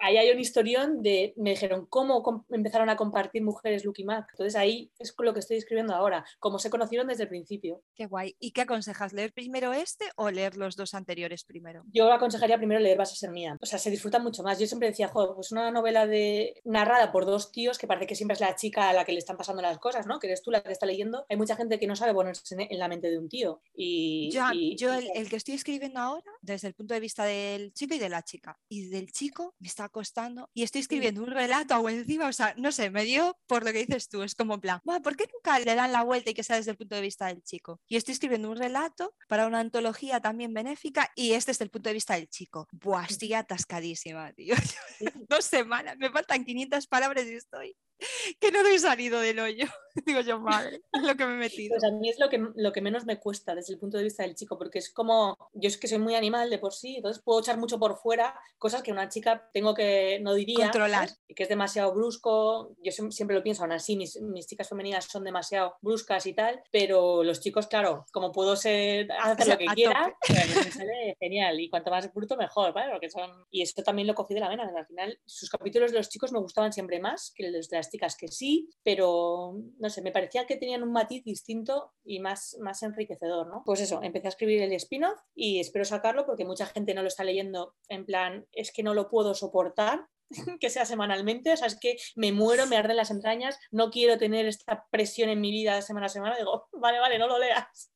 ahí hay un historión de, me dijeron, ¿cómo empezaron a compartir mujeres Luke y Mac? Entonces ahí es lo que estoy escribiendo ahora, cómo se conocieron desde el principio. Qué guay. ¿Y qué aconsejas? ¿Leer primero este o leer los dos anteriores primero? Yo aconsejaría primero leer Vas a ser mía. O sea, se disfruta mucho más. Yo siempre decía, joder, pues una novela de narrada por dos tíos que parece que siempre es la chica a la que le están pasando las cosas, ¿no? Que eres tú la que está leyendo. Hay mucha gente que no sabe ponerse en- la mente de un tío. Y, Yo, y- yo el, el que estoy escribiendo ahora, desde el punto de vista del chico y de la chica, y del chico me está costando, y estoy escribiendo un relato o encima, o sea, no sé, me dio por lo que dices tú, es como en plan, "Buah, ¿por qué nunca le dan la vuelta y que sea desde el punto de vista del chico? Y estoy escribiendo un relato para una antología también benéfica y este es el punto de vista del chico. Buah, estoy atascadísima, tío. (laughs) Dos semanas, me faltan 500 palabras y estoy (laughs) que no doy salido del hoyo. (laughs) Digo yo, madre, es lo que me he metido. Pues a mí es lo que, lo que menos me cuesta desde el punto de vista del chico, porque es como, yo es que soy muy animal de por sí, entonces puedo echar mucho por fuera cosas que una chica tengo que, no diría, Controlar. que es demasiado brusco, yo siem- siempre lo pienso, aún así mis, mis chicas femeninas son demasiado bruscas y tal, pero los chicos, claro, como puedo ser, hacer O sea, lo que quiera, pues me sale genial, y cuanto más bruto mejor, ¿vale? Porque son... Y esto también lo cogí de la vena, al final sus capítulos de los chicos me gustaban siempre más que los de las que sí, pero no sé, me parecía que tenían un matiz distinto y más, más enriquecedor, ¿no? Pues eso, empecé a escribir el spin-off y espero sacarlo porque mucha gente no lo está leyendo en plan, es que no lo puedo soportar (laughs) que sea semanalmente, o sea, es que me muero, me arden las entrañas, no quiero tener esta presión en mi vida semana a semana, digo, vale, vale, no lo leas.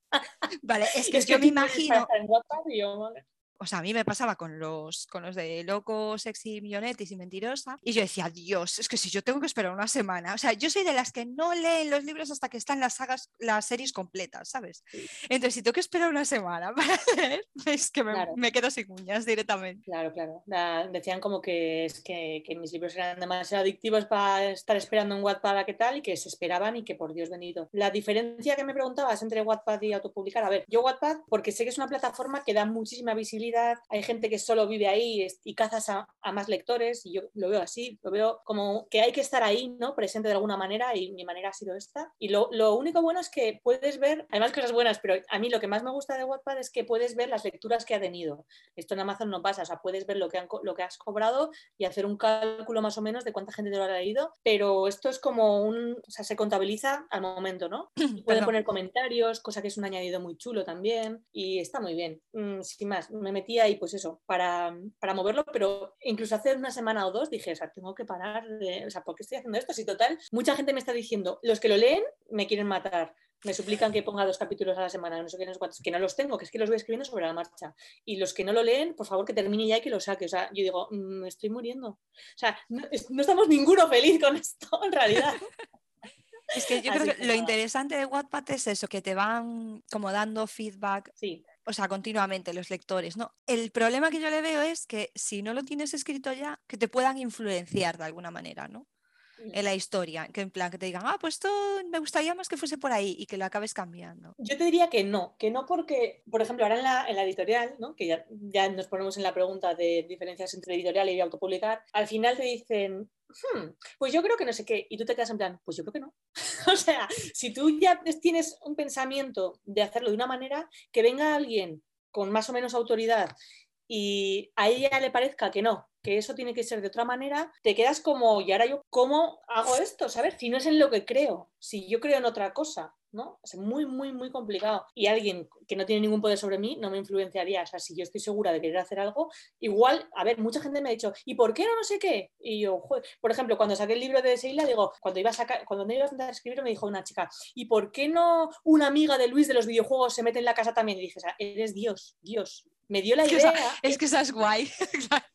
Vale, es (laughs) que es yo me imagino, yo, vale. O sea, a mí me pasaba con los, con los de Loco, Sexy, Millonetis y Mentirosa, y yo decía, Dios, es que si yo tengo que esperar una semana, o sea, yo soy de las que no leen los libros hasta que están las sagas, las series completas, ¿sabes? Entonces, si tengo que esperar una semana (laughs) para leer, es que me, quedo sin uñas directamente. Claro, claro. decían como que, es que, que, mis libros eran demasiado adictivos para estar esperando en Wattpad a qué tal y que se esperaban y que por Dios bendito. La diferencia que me preguntabas entre Wattpad y autopublicar, a ver, yo Wattpad, porque sé que es una plataforma que da muchísima visibilidad, hay gente que solo vive ahí y cazas a, más lectores y yo lo veo así, lo veo como que hay que estar ahí, ¿no? Presente de alguna manera y mi manera ha sido esta. Y lo, lo único bueno es que puedes ver, además cosas buenas, pero a mí lo que más me gusta de Wattpad es que puedes ver las lecturas que ha tenido. Esto en Amazon no pasa, o sea, puedes ver lo que, lo que has cobrado y hacer un cálculo más o menos de cuánta gente te lo ha leído, pero esto es como un, o sea, se contabiliza al momento, ¿no? (clears throat) Pueden poner comentarios, cosa que es un añadido muy chulo también y está muy bien. Mm, sin más, me metí ahí pues eso, para, para moverlo, pero incluso hace una semana o dos dije, o sea, tengo que parar de, o sea, ¿por qué estoy haciendo esto? Si total, mucha gente me está diciendo, los que lo leen me quieren matar me suplican que ponga dos capítulos a la semana, no sé qué, no sé cuántos, que no los tengo, que es que los voy escribiendo sobre la marcha. Y los que no lo leen, por favor, que termine ya y que lo saque. O sea, yo digo, mm, me estoy muriendo. O sea, no, estamos ninguno feliz con esto, (laughs) en realidad. Es que yo creo que, lo interesante de Wattpad es eso, que te van como dando feedback. Sí. O sea, continuamente los lectores, ¿no? El problema que yo le veo es que si no lo tienes escrito ya, que te puedan influenciar de alguna manera, ¿no? En la historia, que en plan que te digan, ah, pues esto me gustaría más que fuese por ahí y que lo acabes cambiando. Yo te diría que no, que no porque, por ejemplo, ahora en la, en la editorial, ¿no? que ya, ya, nos ponemos en la pregunta de diferencias entre editorial y autopublicar, al final te dicen, hmm, pues yo creo que no sé qué, y tú te quedas en plan, pues yo creo que no. (laughs) o sea, si tú ya tienes un pensamiento de hacerlo de una manera, que venga alguien con más o menos autoridad y a ella le parezca que no, que eso tiene que ser de otra manera, te quedas como, ¿y ahora yo cómo hago esto? ¿Sabes? Si no es en lo que creo, si yo creo en otra cosa. ¿no? Es muy, muy, muy complicado. Y alguien que no tiene ningún poder sobre mí no me influenciaría. O sea, si yo estoy segura de querer hacer algo, igual, a ver, mucha gente me ha dicho, ¿y por qué no no sé qué? Y yo, por ejemplo, cuando saqué el libro de Seila, digo, cuando iba a sacar, cuando iba a escribir, me dijo una chica, ¿y por qué no una amiga de Luis de los videojuegos se mete en la casa también? Y dije, eres Dios, Dios, me dio la idea. (laughs) es que esa es guay. (laughs) claro,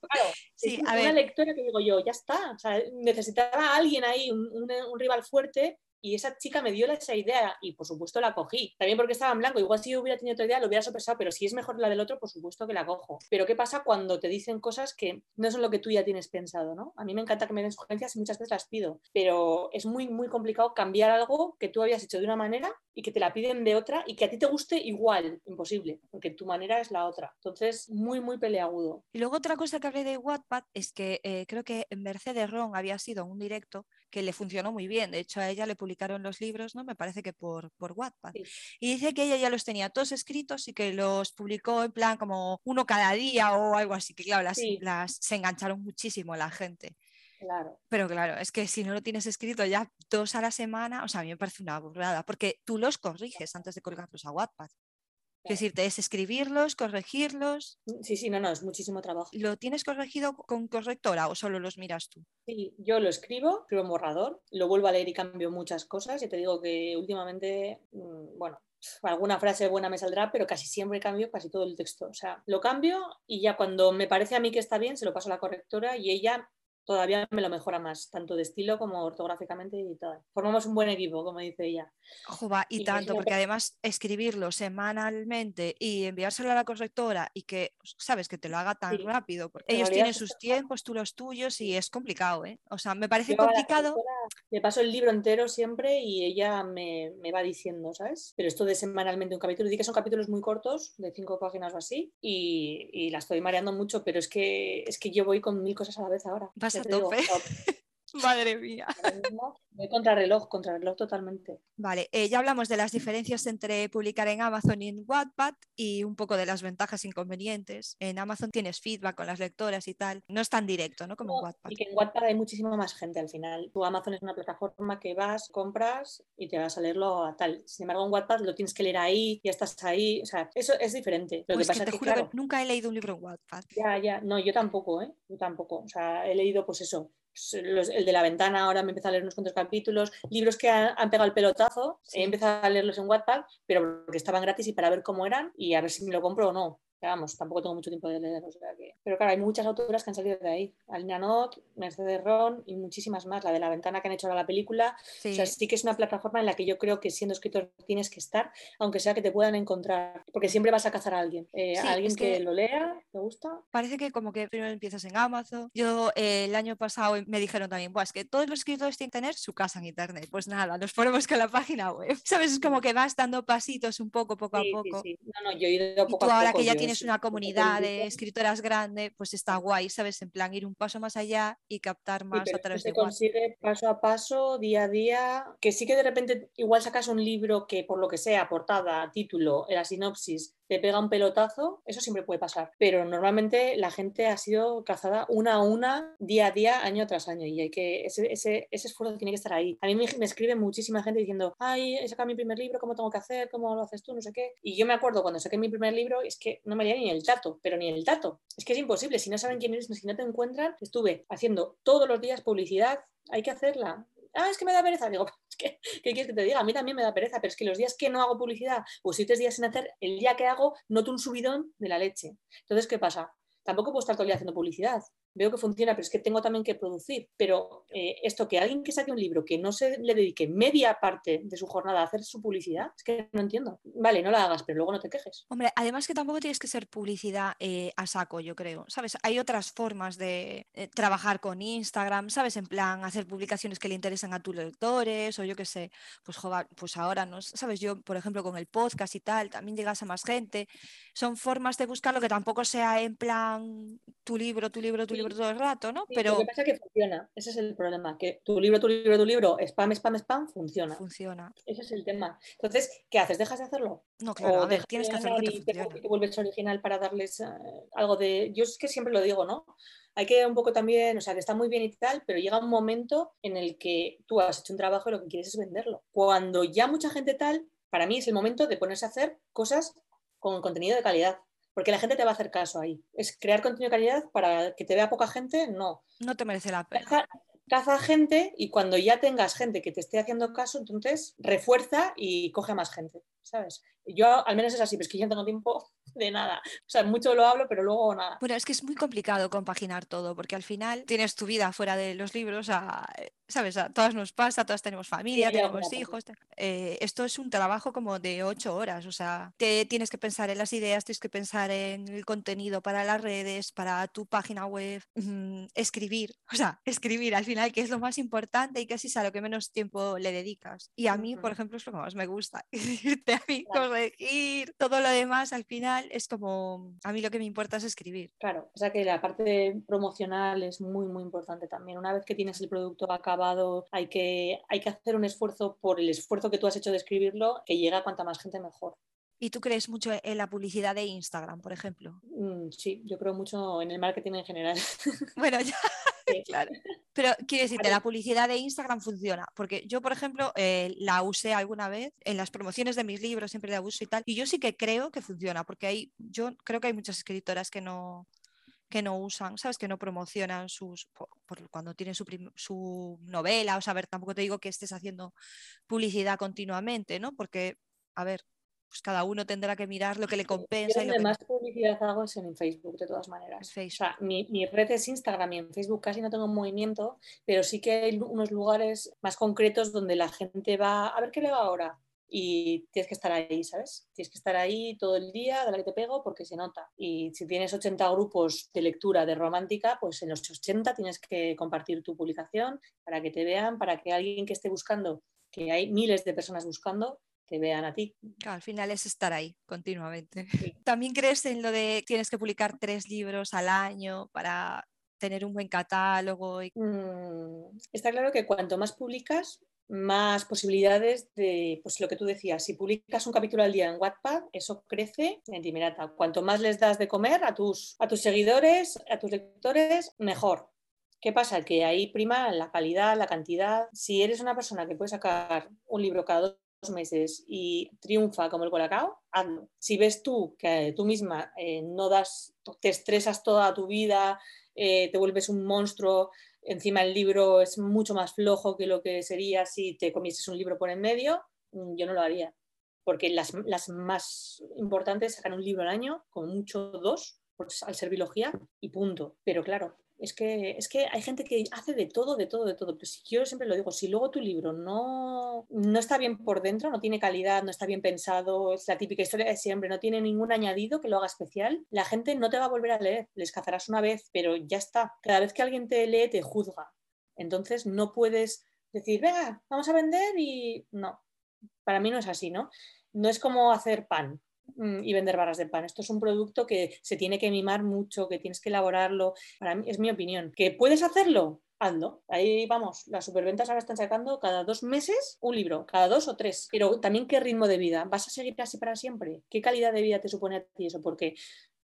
sí, a una lectora que digo yo, ya está. O sea, necesitaba a alguien ahí, un, un, rival fuerte, y esa chica me dio esa idea y por supuesto la cogí. También porque estaba en blanco. Igual si yo hubiera tenido otra idea lo hubiera sopesado, pero si es mejor la del otro, por supuesto que la cojo. Pero ¿qué pasa cuando te dicen cosas que no son lo que tú ya tienes pensado? ¿no? A mí me encanta que me den sugerencias y muchas veces las pido, pero es muy, muy complicado cambiar algo que tú habías hecho de una manera y que te la piden de otra y que a ti te guste igual. Imposible, porque tu manera es la otra. Entonces, muy, muy peleagudo. Y luego otra cosa que hablé de Wattpad es que eh, creo que Mercedes Ron había sido un directo que le funcionó muy bien. De hecho, a ella le publicaron los libros, ¿no? Me parece que por, por Wattpad. Y dice que ella ya los tenía todos escritos y que los publicó en plan como uno cada día o algo así. Que claro, las, las se engancharon muchísimo la gente. Claro. Pero claro, es que si no lo tienes escrito ya dos a la semana, o sea, a mí me parece una burrada, porque tú los corriges antes de colgarlos a Wattpad. Es decirte, es escribirlos, corregirlos. Mm, sí, sí, no, no, es muchísimo trabajo. ¿Lo tienes corregido con correctora o solo los miras tú? Sí, yo lo escribo, escribo en borrador, lo vuelvo a leer y cambio muchas cosas. Y te digo que últimamente, mm, bueno, (sniffs) alguna frase buena me saldrá, pero casi siempre cambio casi todo el texto. O sea, lo cambio y ya cuando me parece a mí que está bien, se lo paso a la correctora y ella todavía me lo mejora más, tanto de estilo como ortográficamente y todo. Formamos un buen equipo, como dice ella. Joba, y, tanto, porque además escribirlo semanalmente y enviárselo a la correctora y que, sabes, que te lo haga tan rápido, porque ellos tienen sus (laughs) tiempos, tú los tuyos y es complicado, ¿eh? O sea, me parece complicado. Le paso el libro entero siempre y ella me, me, va diciendo, ¿sabes? Pero esto de semanalmente un capítulo, di que son capítulos muy cortos, de cinco páginas o así, y, y la estoy mareando mucho, pero es que, es que yo voy con mil cosas a la vez ahora. A (laughs) tope. (laughs) Madre mía. Voy contrarreloj, contrarreloj totalmente. Vale, eh, ya hablamos de las diferencias entre publicar en Amazon y en Wattpad y un poco de las ventajas e inconvenientes. En Amazon tienes feedback con las lectoras y tal. No es tan directo, ¿no? Como en Wattpad. Y que en Wattpad hay muchísima más gente al final. Tu Amazon es una plataforma que vas, compras y te vas a leerlo a tal. Sin embargo, en Wattpad lo tienes que leer ahí, ya estás ahí. O sea, eso es diferente. Lo que pasa es que, juro que nunca he leído un libro en Wattpad. Ya, ya. No, yo tampoco, ¿eh? Yo tampoco. O sea, he leído pues eso, pues, el de la ventana, ahora me empezado a leer unos cuantos capítulos, libros que han, pegado el pelotazo, he empezado a leerlos en Wattpad, pero porque estaban gratis y para ver cómo eran y a ver si me lo compro o no. Vamos, tampoco tengo mucho tiempo de leer. Pero claro, hay muchas autoras que han salido de ahí. Alina Not, Mercedes Ron y muchísimas más. La de la ventana que han hecho ahora la película. Sí. O sea, sí que es una plataforma en la que yo creo que siendo escritor tienes que estar, aunque sea que te puedan encontrar. Porque siempre vas a cazar a alguien. Eh, a alguien que... lo lea, ¿te gusta? Parece que como que primero empiezas en Amazon. Yo eh, el año pasado me dijeron también, pues que todos los escritores tienen que tener su casa en internet. Pues nada, nos ponemos con la página web. (laughs) ¿Sabes? Es como que vas dando pasitos un poco, poco a poco. Sí, No, no, yo he ido poco tú ahora que ya tienes una comunidad de escritoras grande, pues está guay, ¿sabes? En plan, ir un paso más allá y captar más a través se de consigue paso a paso, día a día, que sí que de repente igual sacas un libro que por lo que sea, portada, título, la sinopsis, te pega un pelotazo, eso siempre puede pasar. Pero normalmente la gente ha sido cazada una a una, día a día, año tras año. Y hay que, ese, ese, ese esfuerzo tiene que estar ahí. A mí me, me, escribe muchísima gente diciendo, ay, he sacado mi primer libro, ¿cómo tengo que hacer? ¿Cómo lo haces tú? No sé qué. Y yo me acuerdo cuando saqué mi primer libro, es que no me haría ni el dato, pero ni el dato. Es que es imposible. Si no saben quién eres, si no te encuentran, estuve haciendo todos los días publicidad. Hay que hacerla ah, es que me da pereza. Digo, (laughs) ¿qué, quieres que te diga? A mí también me da pereza, pero es que los días que no hago publicidad o siete días sin hacer, el día que hago, noto un subidón de la leche. Entonces, ¿qué pasa? Tampoco puedo estar todo el día haciendo publicidad veo que funciona, pero es que tengo también que producir. Pero eh, esto que alguien que saque un libro que no se le dedique media parte de su jornada a hacer su publicidad, es que no entiendo. Vale, no la hagas, pero luego no te quejes. Hombre, además que tampoco tienes que ser publicidad eh, a saco, yo creo. ¿Sabes? Hay otras formas de eh, trabajar con Instagram, ¿sabes? En plan, hacer publicaciones que le interesan a tus lectores o yo qué sé. Pues, joder, pues ahora, ¿no? ¿sabes? Yo, por ejemplo, con el podcast y tal, también llegas a más gente. Son formas de buscarlo que tampoco sea en plan tu libro, tu libro, tu libro todo el rato, ¿no? Pero... Lo que pasa es que funciona, ese es el problema, que tu libro, tu libro, tu libro, spam, spam, spam, funciona. Funciona. Ese es el tema. Entonces, ¿qué haces? ¿Dejas de hacerlo? No, claro, a ver, tienes que hacerlo que te, y te, vuelves original para darles uh, algo de... Yo es que siempre lo digo, ¿no? Hay que un poco también, o sea, que está muy bien y tal, pero llega un momento en el que tú has hecho un trabajo y lo que quieres es venderlo. Cuando ya mucha gente tal, para mí es el momento de ponerse a hacer cosas con contenido de calidad porque la gente te va a hacer caso ahí. Es crear contenido de calidad para que te vea poca gente, no. No te merece la pena. Caza, caza, gente y cuando ya tengas gente que te esté haciendo caso, entonces refuerza y coge más gente, ¿sabes? Yo al menos es así, pero es que yo no tengo tiempo de nada. O sea, mucho lo hablo, pero luego nada. Bueno, es que es muy complicado compaginar todo, porque al final tienes tu vida fuera de los libros, a, ¿sabes? A todas nos pasa, todas tenemos familia, tenemos hijos. Eh, esto es un trabajo como de ocho horas, o sea, te tienes que pensar en las ideas, tienes que pensar en el contenido para las redes, para tu página web, mm, escribir, (laughs) o sea, escribir al final, que es lo más importante y casi es a lo que menos tiempo le dedicas. Y a mí, por ejemplo, es lo que más me gusta, (laughs) decirte a mí, corregir, todo lo demás al final es como, a mí lo que me importa es escribir. Claro, o sea que la parte promocional es muy, muy importante también. Una vez que tienes el producto acabado, hay que, hay que hacer un esfuerzo por el esfuerzo que tú has hecho de escribirlo, que llega a cuanta más gente mejor. ¿Y tú crees mucho en la publicidad de Instagram, por ejemplo? Mm, sí, yo creo mucho en el marketing en general. (laughs) Bueno, ya, (laughs) claro. Pero quiero decirte, la publicidad de Instagram funciona, porque yo, por ejemplo, eh, la usé alguna vez en las promociones de mis libros, siempre la uso y tal, y yo sí que creo que funciona, porque hay, yo creo que hay muchas escritoras que no, que no usan, ¿sabes? Que no promocionan sus, por, cuando tienen su, su, novela, o sea, a ver, tampoco te digo que estés haciendo publicidad continuamente, ¿no? Porque, a ver, pues cada uno tendrá que mirar lo que le compensa. Yo donde más publicidad hago es en Facebook, de todas maneras. O sea, mi, mi, red es Instagram y en Facebook casi no tengo movimiento, pero sí que hay unos lugares más concretos donde la gente va a ver qué le va ahora. Y tienes que estar ahí, ¿sabes? Tienes que estar ahí todo el día, de la que te pego, porque se nota. Y si tienes 80 grupos de lectura de romántica, pues en los 80 tienes que compartir tu publicación para que te vean, para que alguien que esté buscando, que hay miles de personas buscando, te vean a ti. al final es estar ahí continuamente. (laughs) ¿También crees en lo de tienes que publicar tres libros al año para tener un buen catálogo? Mm, está claro que cuanto más publicas, más posibilidades de, pues lo que tú decías, si publicas un capítulo al día en Wattpad, eso crece en Timerata. Cuanto más les das de comer a tus, a tus seguidores, a tus lectores, mejor. ¿Qué pasa? Que ahí prima la calidad, la cantidad. Si eres una persona que puede sacar un libro cada dos meses y triunfa como el colacao. Si ves tú que tú misma eh, no das, te estresas toda tu vida, eh, te vuelves un monstruo, encima el libro es mucho más flojo que lo que sería si te comieses un libro por en medio, mm, yo no lo haría. porque las, las más importantes sacan un libro al año, como mucho dos, al ser biología, y punto. Pero claro, es que, es que hay gente que hace de todo, de todo, de todo. Pero si yo siempre lo digo, si luego tu libro no, no está bien por dentro, no tiene calidad, no está bien pensado, es la típica historia de siempre, no tiene ningún añadido que lo haga especial, la gente no te va a volver a leer. Les cazarás una vez, pero ya está. Cada vez que alguien te lee, te juzga. Entonces no puedes decir, venga, vamos a vender y no. Para mí no es así, ¿no? No es como hacer pan y vender barras de pan. Esto es un producto que se tiene que mimar mucho, que tienes que elaborarlo. Para mí es mi opinión. ¿Que puedes hacerlo? Hazlo. Ahí vamos, las superventas ahora están sacando cada dos meses un libro, cada dos o tres. Pero también qué ritmo de vida. ¿Vas a seguir así para siempre? ¿Qué calidad de vida te supone a ti eso? Porque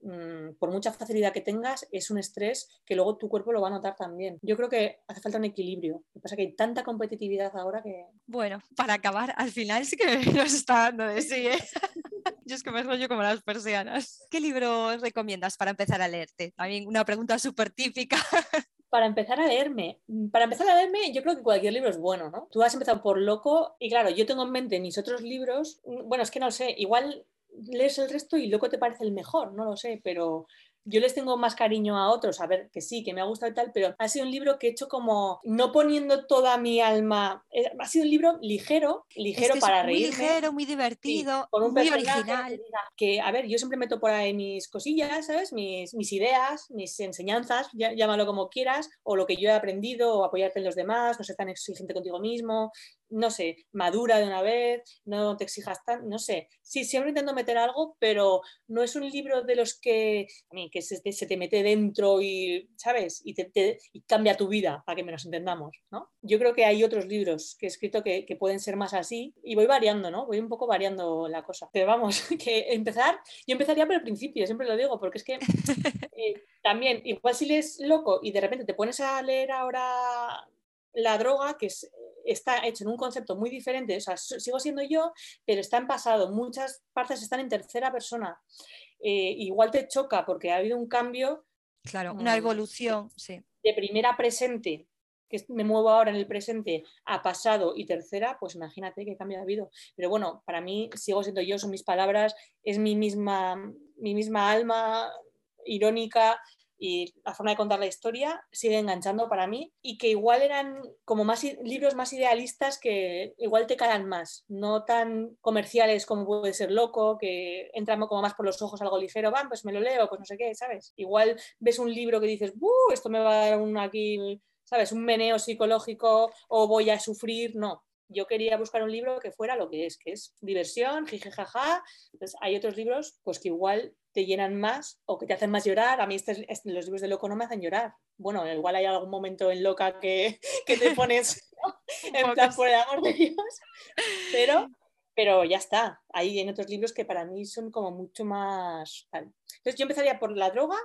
Mm, por mucha facilidad que tengas, es un estrés que luego tu cuerpo lo va a notar también. Yo creo que hace falta un equilibrio. Lo que pasa es que hay tanta competitividad ahora que... Bueno, para acabar, al final sí que (laughs) nos está dando de sí, ¿eh? (laughs) Yo es que me rollo como las persianas. ¿Qué libro recomiendas para empezar a leerte? También una pregunta súper típica. (laughs) para empezar a leerme. Mm, para empezar a leerme, yo creo que cualquier libro es bueno, ¿no? Tú has empezado por loco y claro, yo tengo en mente mis otros libros, mm, bueno, es que no sé, igual lees el resto y luego te parece el mejor, no lo sé, pero yo les tengo más cariño a otros, a ver, que sí, que me ha gustado y tal, pero ha sido un libro que he hecho como no poniendo toda mi alma. Eh, ha sido un libro ligero, ligero para reír. Muy ligero, muy divertido, muy original. Que, a ver, yo siempre meto por ahí mis cosillas, ¿sabes? Mis, mis ideas, mis enseñanzas, llámalo como quieras, o lo que yo he aprendido, o apoyarte en los demás, no ser tan exigente contigo mismo, no sé, madura de una vez, no te exijas tan, no sé. Sí, siempre intento meter algo, pero no es un libro de los que, a mí, que se, te mete dentro y, ¿sabes? Y, te, cambia tu vida, para que me nos entendamos, ¿no? Yo creo que hay otros libros que he escrito que, pueden ser más así y voy variando, ¿no? Voy un poco variando la cosa. Pero vamos, (laughs) que empezar, yo empezaría por el principio, siempre lo digo, porque es que (laughs) eh, también, igual si lees loco y de repente te pones a leer ahora la droga, que es está hecho en un concepto muy diferente, o sea, sigo siendo yo, pero está en pasado, muchas partes están en tercera persona. Eh, igual te choca porque ha habido un cambio. Claro, una mm, evolución, sí. De primera presente, que me muevo ahora en el presente, a pasado y tercera, pues imagínate qué cambio ha habido. Pero bueno, para mí sigo siendo yo, son mis palabras, es mi misma, mi misma alma irónica, y la forma de contar la historia sigue enganchando para mí y que igual eran como más libros más idealistas que igual te calan más, no tan comerciales como puede ser Loco, que entra como más por los ojos algo ligero, van, pues me lo leo, pues no sé qué, ¿sabes? Igual ves un libro que dices, ¡buh! Esto me va a dar un aquí, ¿sabes? Un meneo psicológico o voy a sufrir, no yo quería buscar un libro que fuera lo que es, que es diversión, jijijaja. Entonces, hay otros libros pues que igual te llenan más o que te hacen más llorar. A mí este, este, los libros de loco no me hacen llorar. Bueno, igual hay algún momento en loca que, (laughs) que te (laughs) pones en plan por el amor de Dios. Pero, pero ya está. Hay en otros libros que para mí son como mucho más... Entonces yo empezaría por la droga,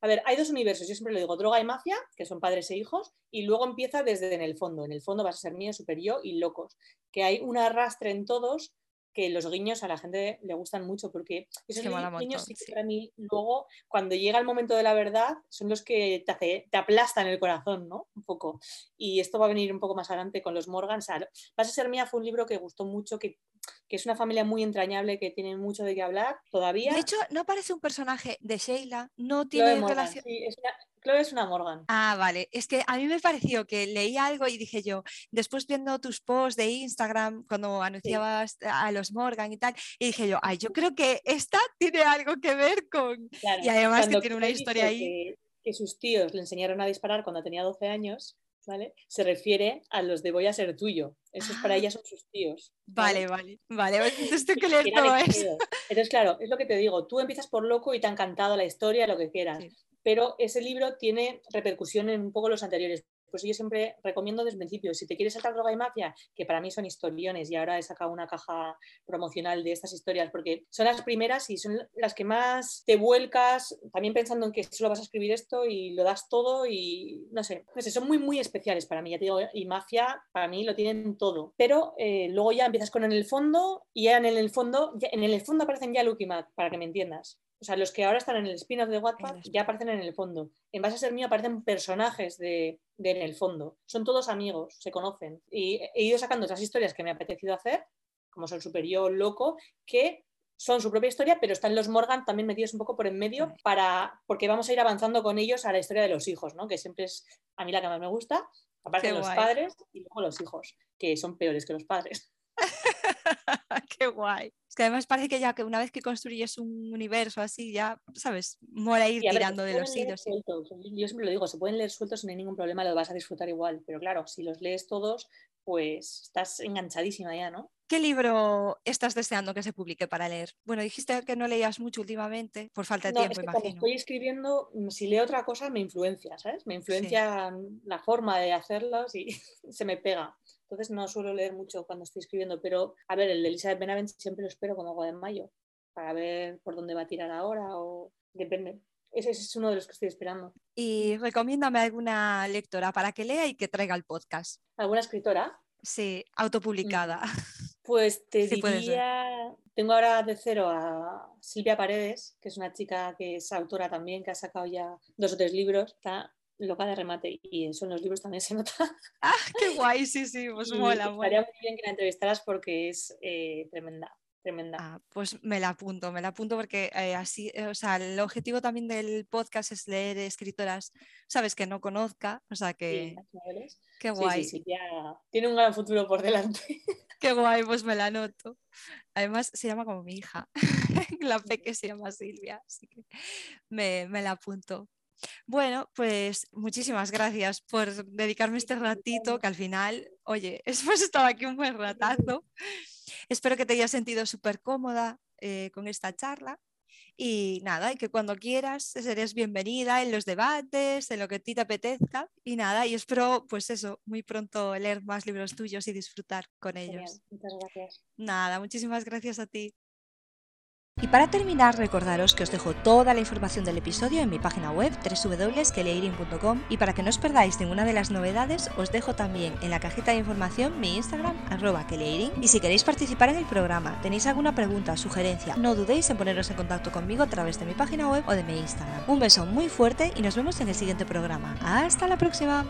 a ver, hay dos universos, yo siempre lo digo, droga y mafia, que son padres e hijos, y luego empieza desde en el fondo. En el fondo vas a ser mío, super yo y locos. Que hay un arrastre en todos que los guiños a la gente le gustan mucho porque esos guiños sí para mí luego cuando llega el momento de la verdad son los que te, hace, te aplastan el corazón, ¿no? Un poco. Y esto va a venir un poco más adelante con los Morgan. O Vas a ser mía fue un libro que gustó mucho, que que es una familia muy entrañable, que tiene mucho de qué hablar todavía. De hecho, no parece un personaje de Sheila, no tiene relación. Sí, es una, es una Morgan. Ah, vale. Es que a mí me pareció que leí algo y dije yo, después viendo tus posts de Instagram, cuando anunciabas a los Morgan y tal, y dije yo, ay, yo creo que esta tiene algo que ver con. y además que tiene una historia ahí. que sus tíos le enseñaron a disparar cuando tenía 12 años se refiere a los de voy a ser tuyo. Esos para ah. ella son sus tíos. Vale, vale, vale. (laughs) Entonces tengo que leer todo eso. Entonces, claro, es lo que te digo. Tú empiezas por loco y te ha encantado la historia, lo que quieras. Pero ese libro tiene repercusión en un poco los anteriores pues yo siempre recomiendo desde el principio, si te quieres saltar droga y mafia, que para mí son historiones y ahora he sacado una caja promocional de estas historias porque son las primeras y son las que más te vuelcas, también pensando en que solo vas a escribir esto y lo das todo y no sé, no sé son muy, muy especiales para mí, ya te digo, y mafia para mí lo tienen todo, pero eh, luego ya empiezas con en el fondo y ya en el fondo, en el fondo aparecen ya Luke y Matt, para que me entiendas. O sea, los que ahora están en el spin-off de Wattpad ya aparecen en el fondo. En base a ser mío aparecen personajes de, en el fondo. Son todos amigos, se conocen. Y he ido sacando esas historias que me ha apetecido hacer como son Super Yo, Loco, que son su propia historia, pero están los Morgan también metidos un poco por en medio para, porque vamos a ir avanzando con ellos a la historia de los hijos, ¿no? que siempre es a mí la que más me gusta, aparte de los padres y luego los hijos, que son peores que los padres. (laughs) Qué guay. Es que además parece que ya que una vez que construyes un universo así, ya, ¿sabes? Mola ir tirando de los hilos. Yo siempre lo digo, se pueden leer sueltos, no hay ningún problema, lo vas a disfrutar igual. Pero claro, si los lees todos, pues estás enganchadísima ya, ¿no? ¿Qué libro estás deseando que se publique para leer? Bueno, dijiste que no leías mucho últimamente, por falta de tiempo, imagino. estoy escribiendo, mm, si leo otra cosa, me influencia, ¿sabes? Me influencia la forma de hacerlos y (laughs) se me pega. Entonces no suelo leer mucho cuando estoy escribiendo, pero a ver, el de Elizabeth Benavent siempre lo espero como algo de mayo, para ver por dónde va a tirar ahora o depende. Ese es uno de los que estoy esperando. Y recomiéndame alguna lectora para que lea y que traiga el podcast. ¿Alguna escritora? Sí, autopublicada. Mm. Pues te (laughs) diría, tengo ahora de cero a Silvia Paredes, que es una chica que es autora también, que ha sacado ya dos o tres libros. Está loca de remate y eso en los libros también se nota. ¡Ah, qué guay! Sí, sí, (laughs) pues mola. Estaría muy bien que la entrevistaras porque es eh, tremenda. Tremenda. Ah, pues me la apunto, me la apunto porque eh, así, eh, o sea, el objetivo también del podcast es leer escritoras, sabes, que no conozca, o sea que... qué guay. Sí, sí, ya tiene un gran futuro por delante. (laughs) Qué guay, pues me la anoto. Además se llama como mi hija, (laughs) la peque se llama Silvia, así que me, me la apunto. Bueno, pues muchísimas gracias por dedicarme este ratito, que al final, oye, (laughs) hemos estado aquí un buen ratazo. Espero que te hayas sentido súper cómoda eh, con esta charla. Y nada, y que cuando quieras serías bienvenida en los debates, en lo que a ti te apetezca. Y nada, y espero, pues eso, muy pronto leer más libros tuyos y disfrutar con ellos. muchas gracias. Nada, muchísimas gracias a ti. Y para terminar, recordaros que os dejo toda la información del episodio en mi página web www.keleirin.com y para que no os perdáis ninguna de las novedades, os dejo también en la cajita de información mi Instagram, arroba keleirin. Y si queréis participar en el programa, tenéis alguna pregunta, o sugerencia, no dudéis en poneros en contacto conmigo a través de mi página web o de mi Instagram. Un beso muy fuerte y nos vemos en el siguiente programa. ¡Hasta la próxima!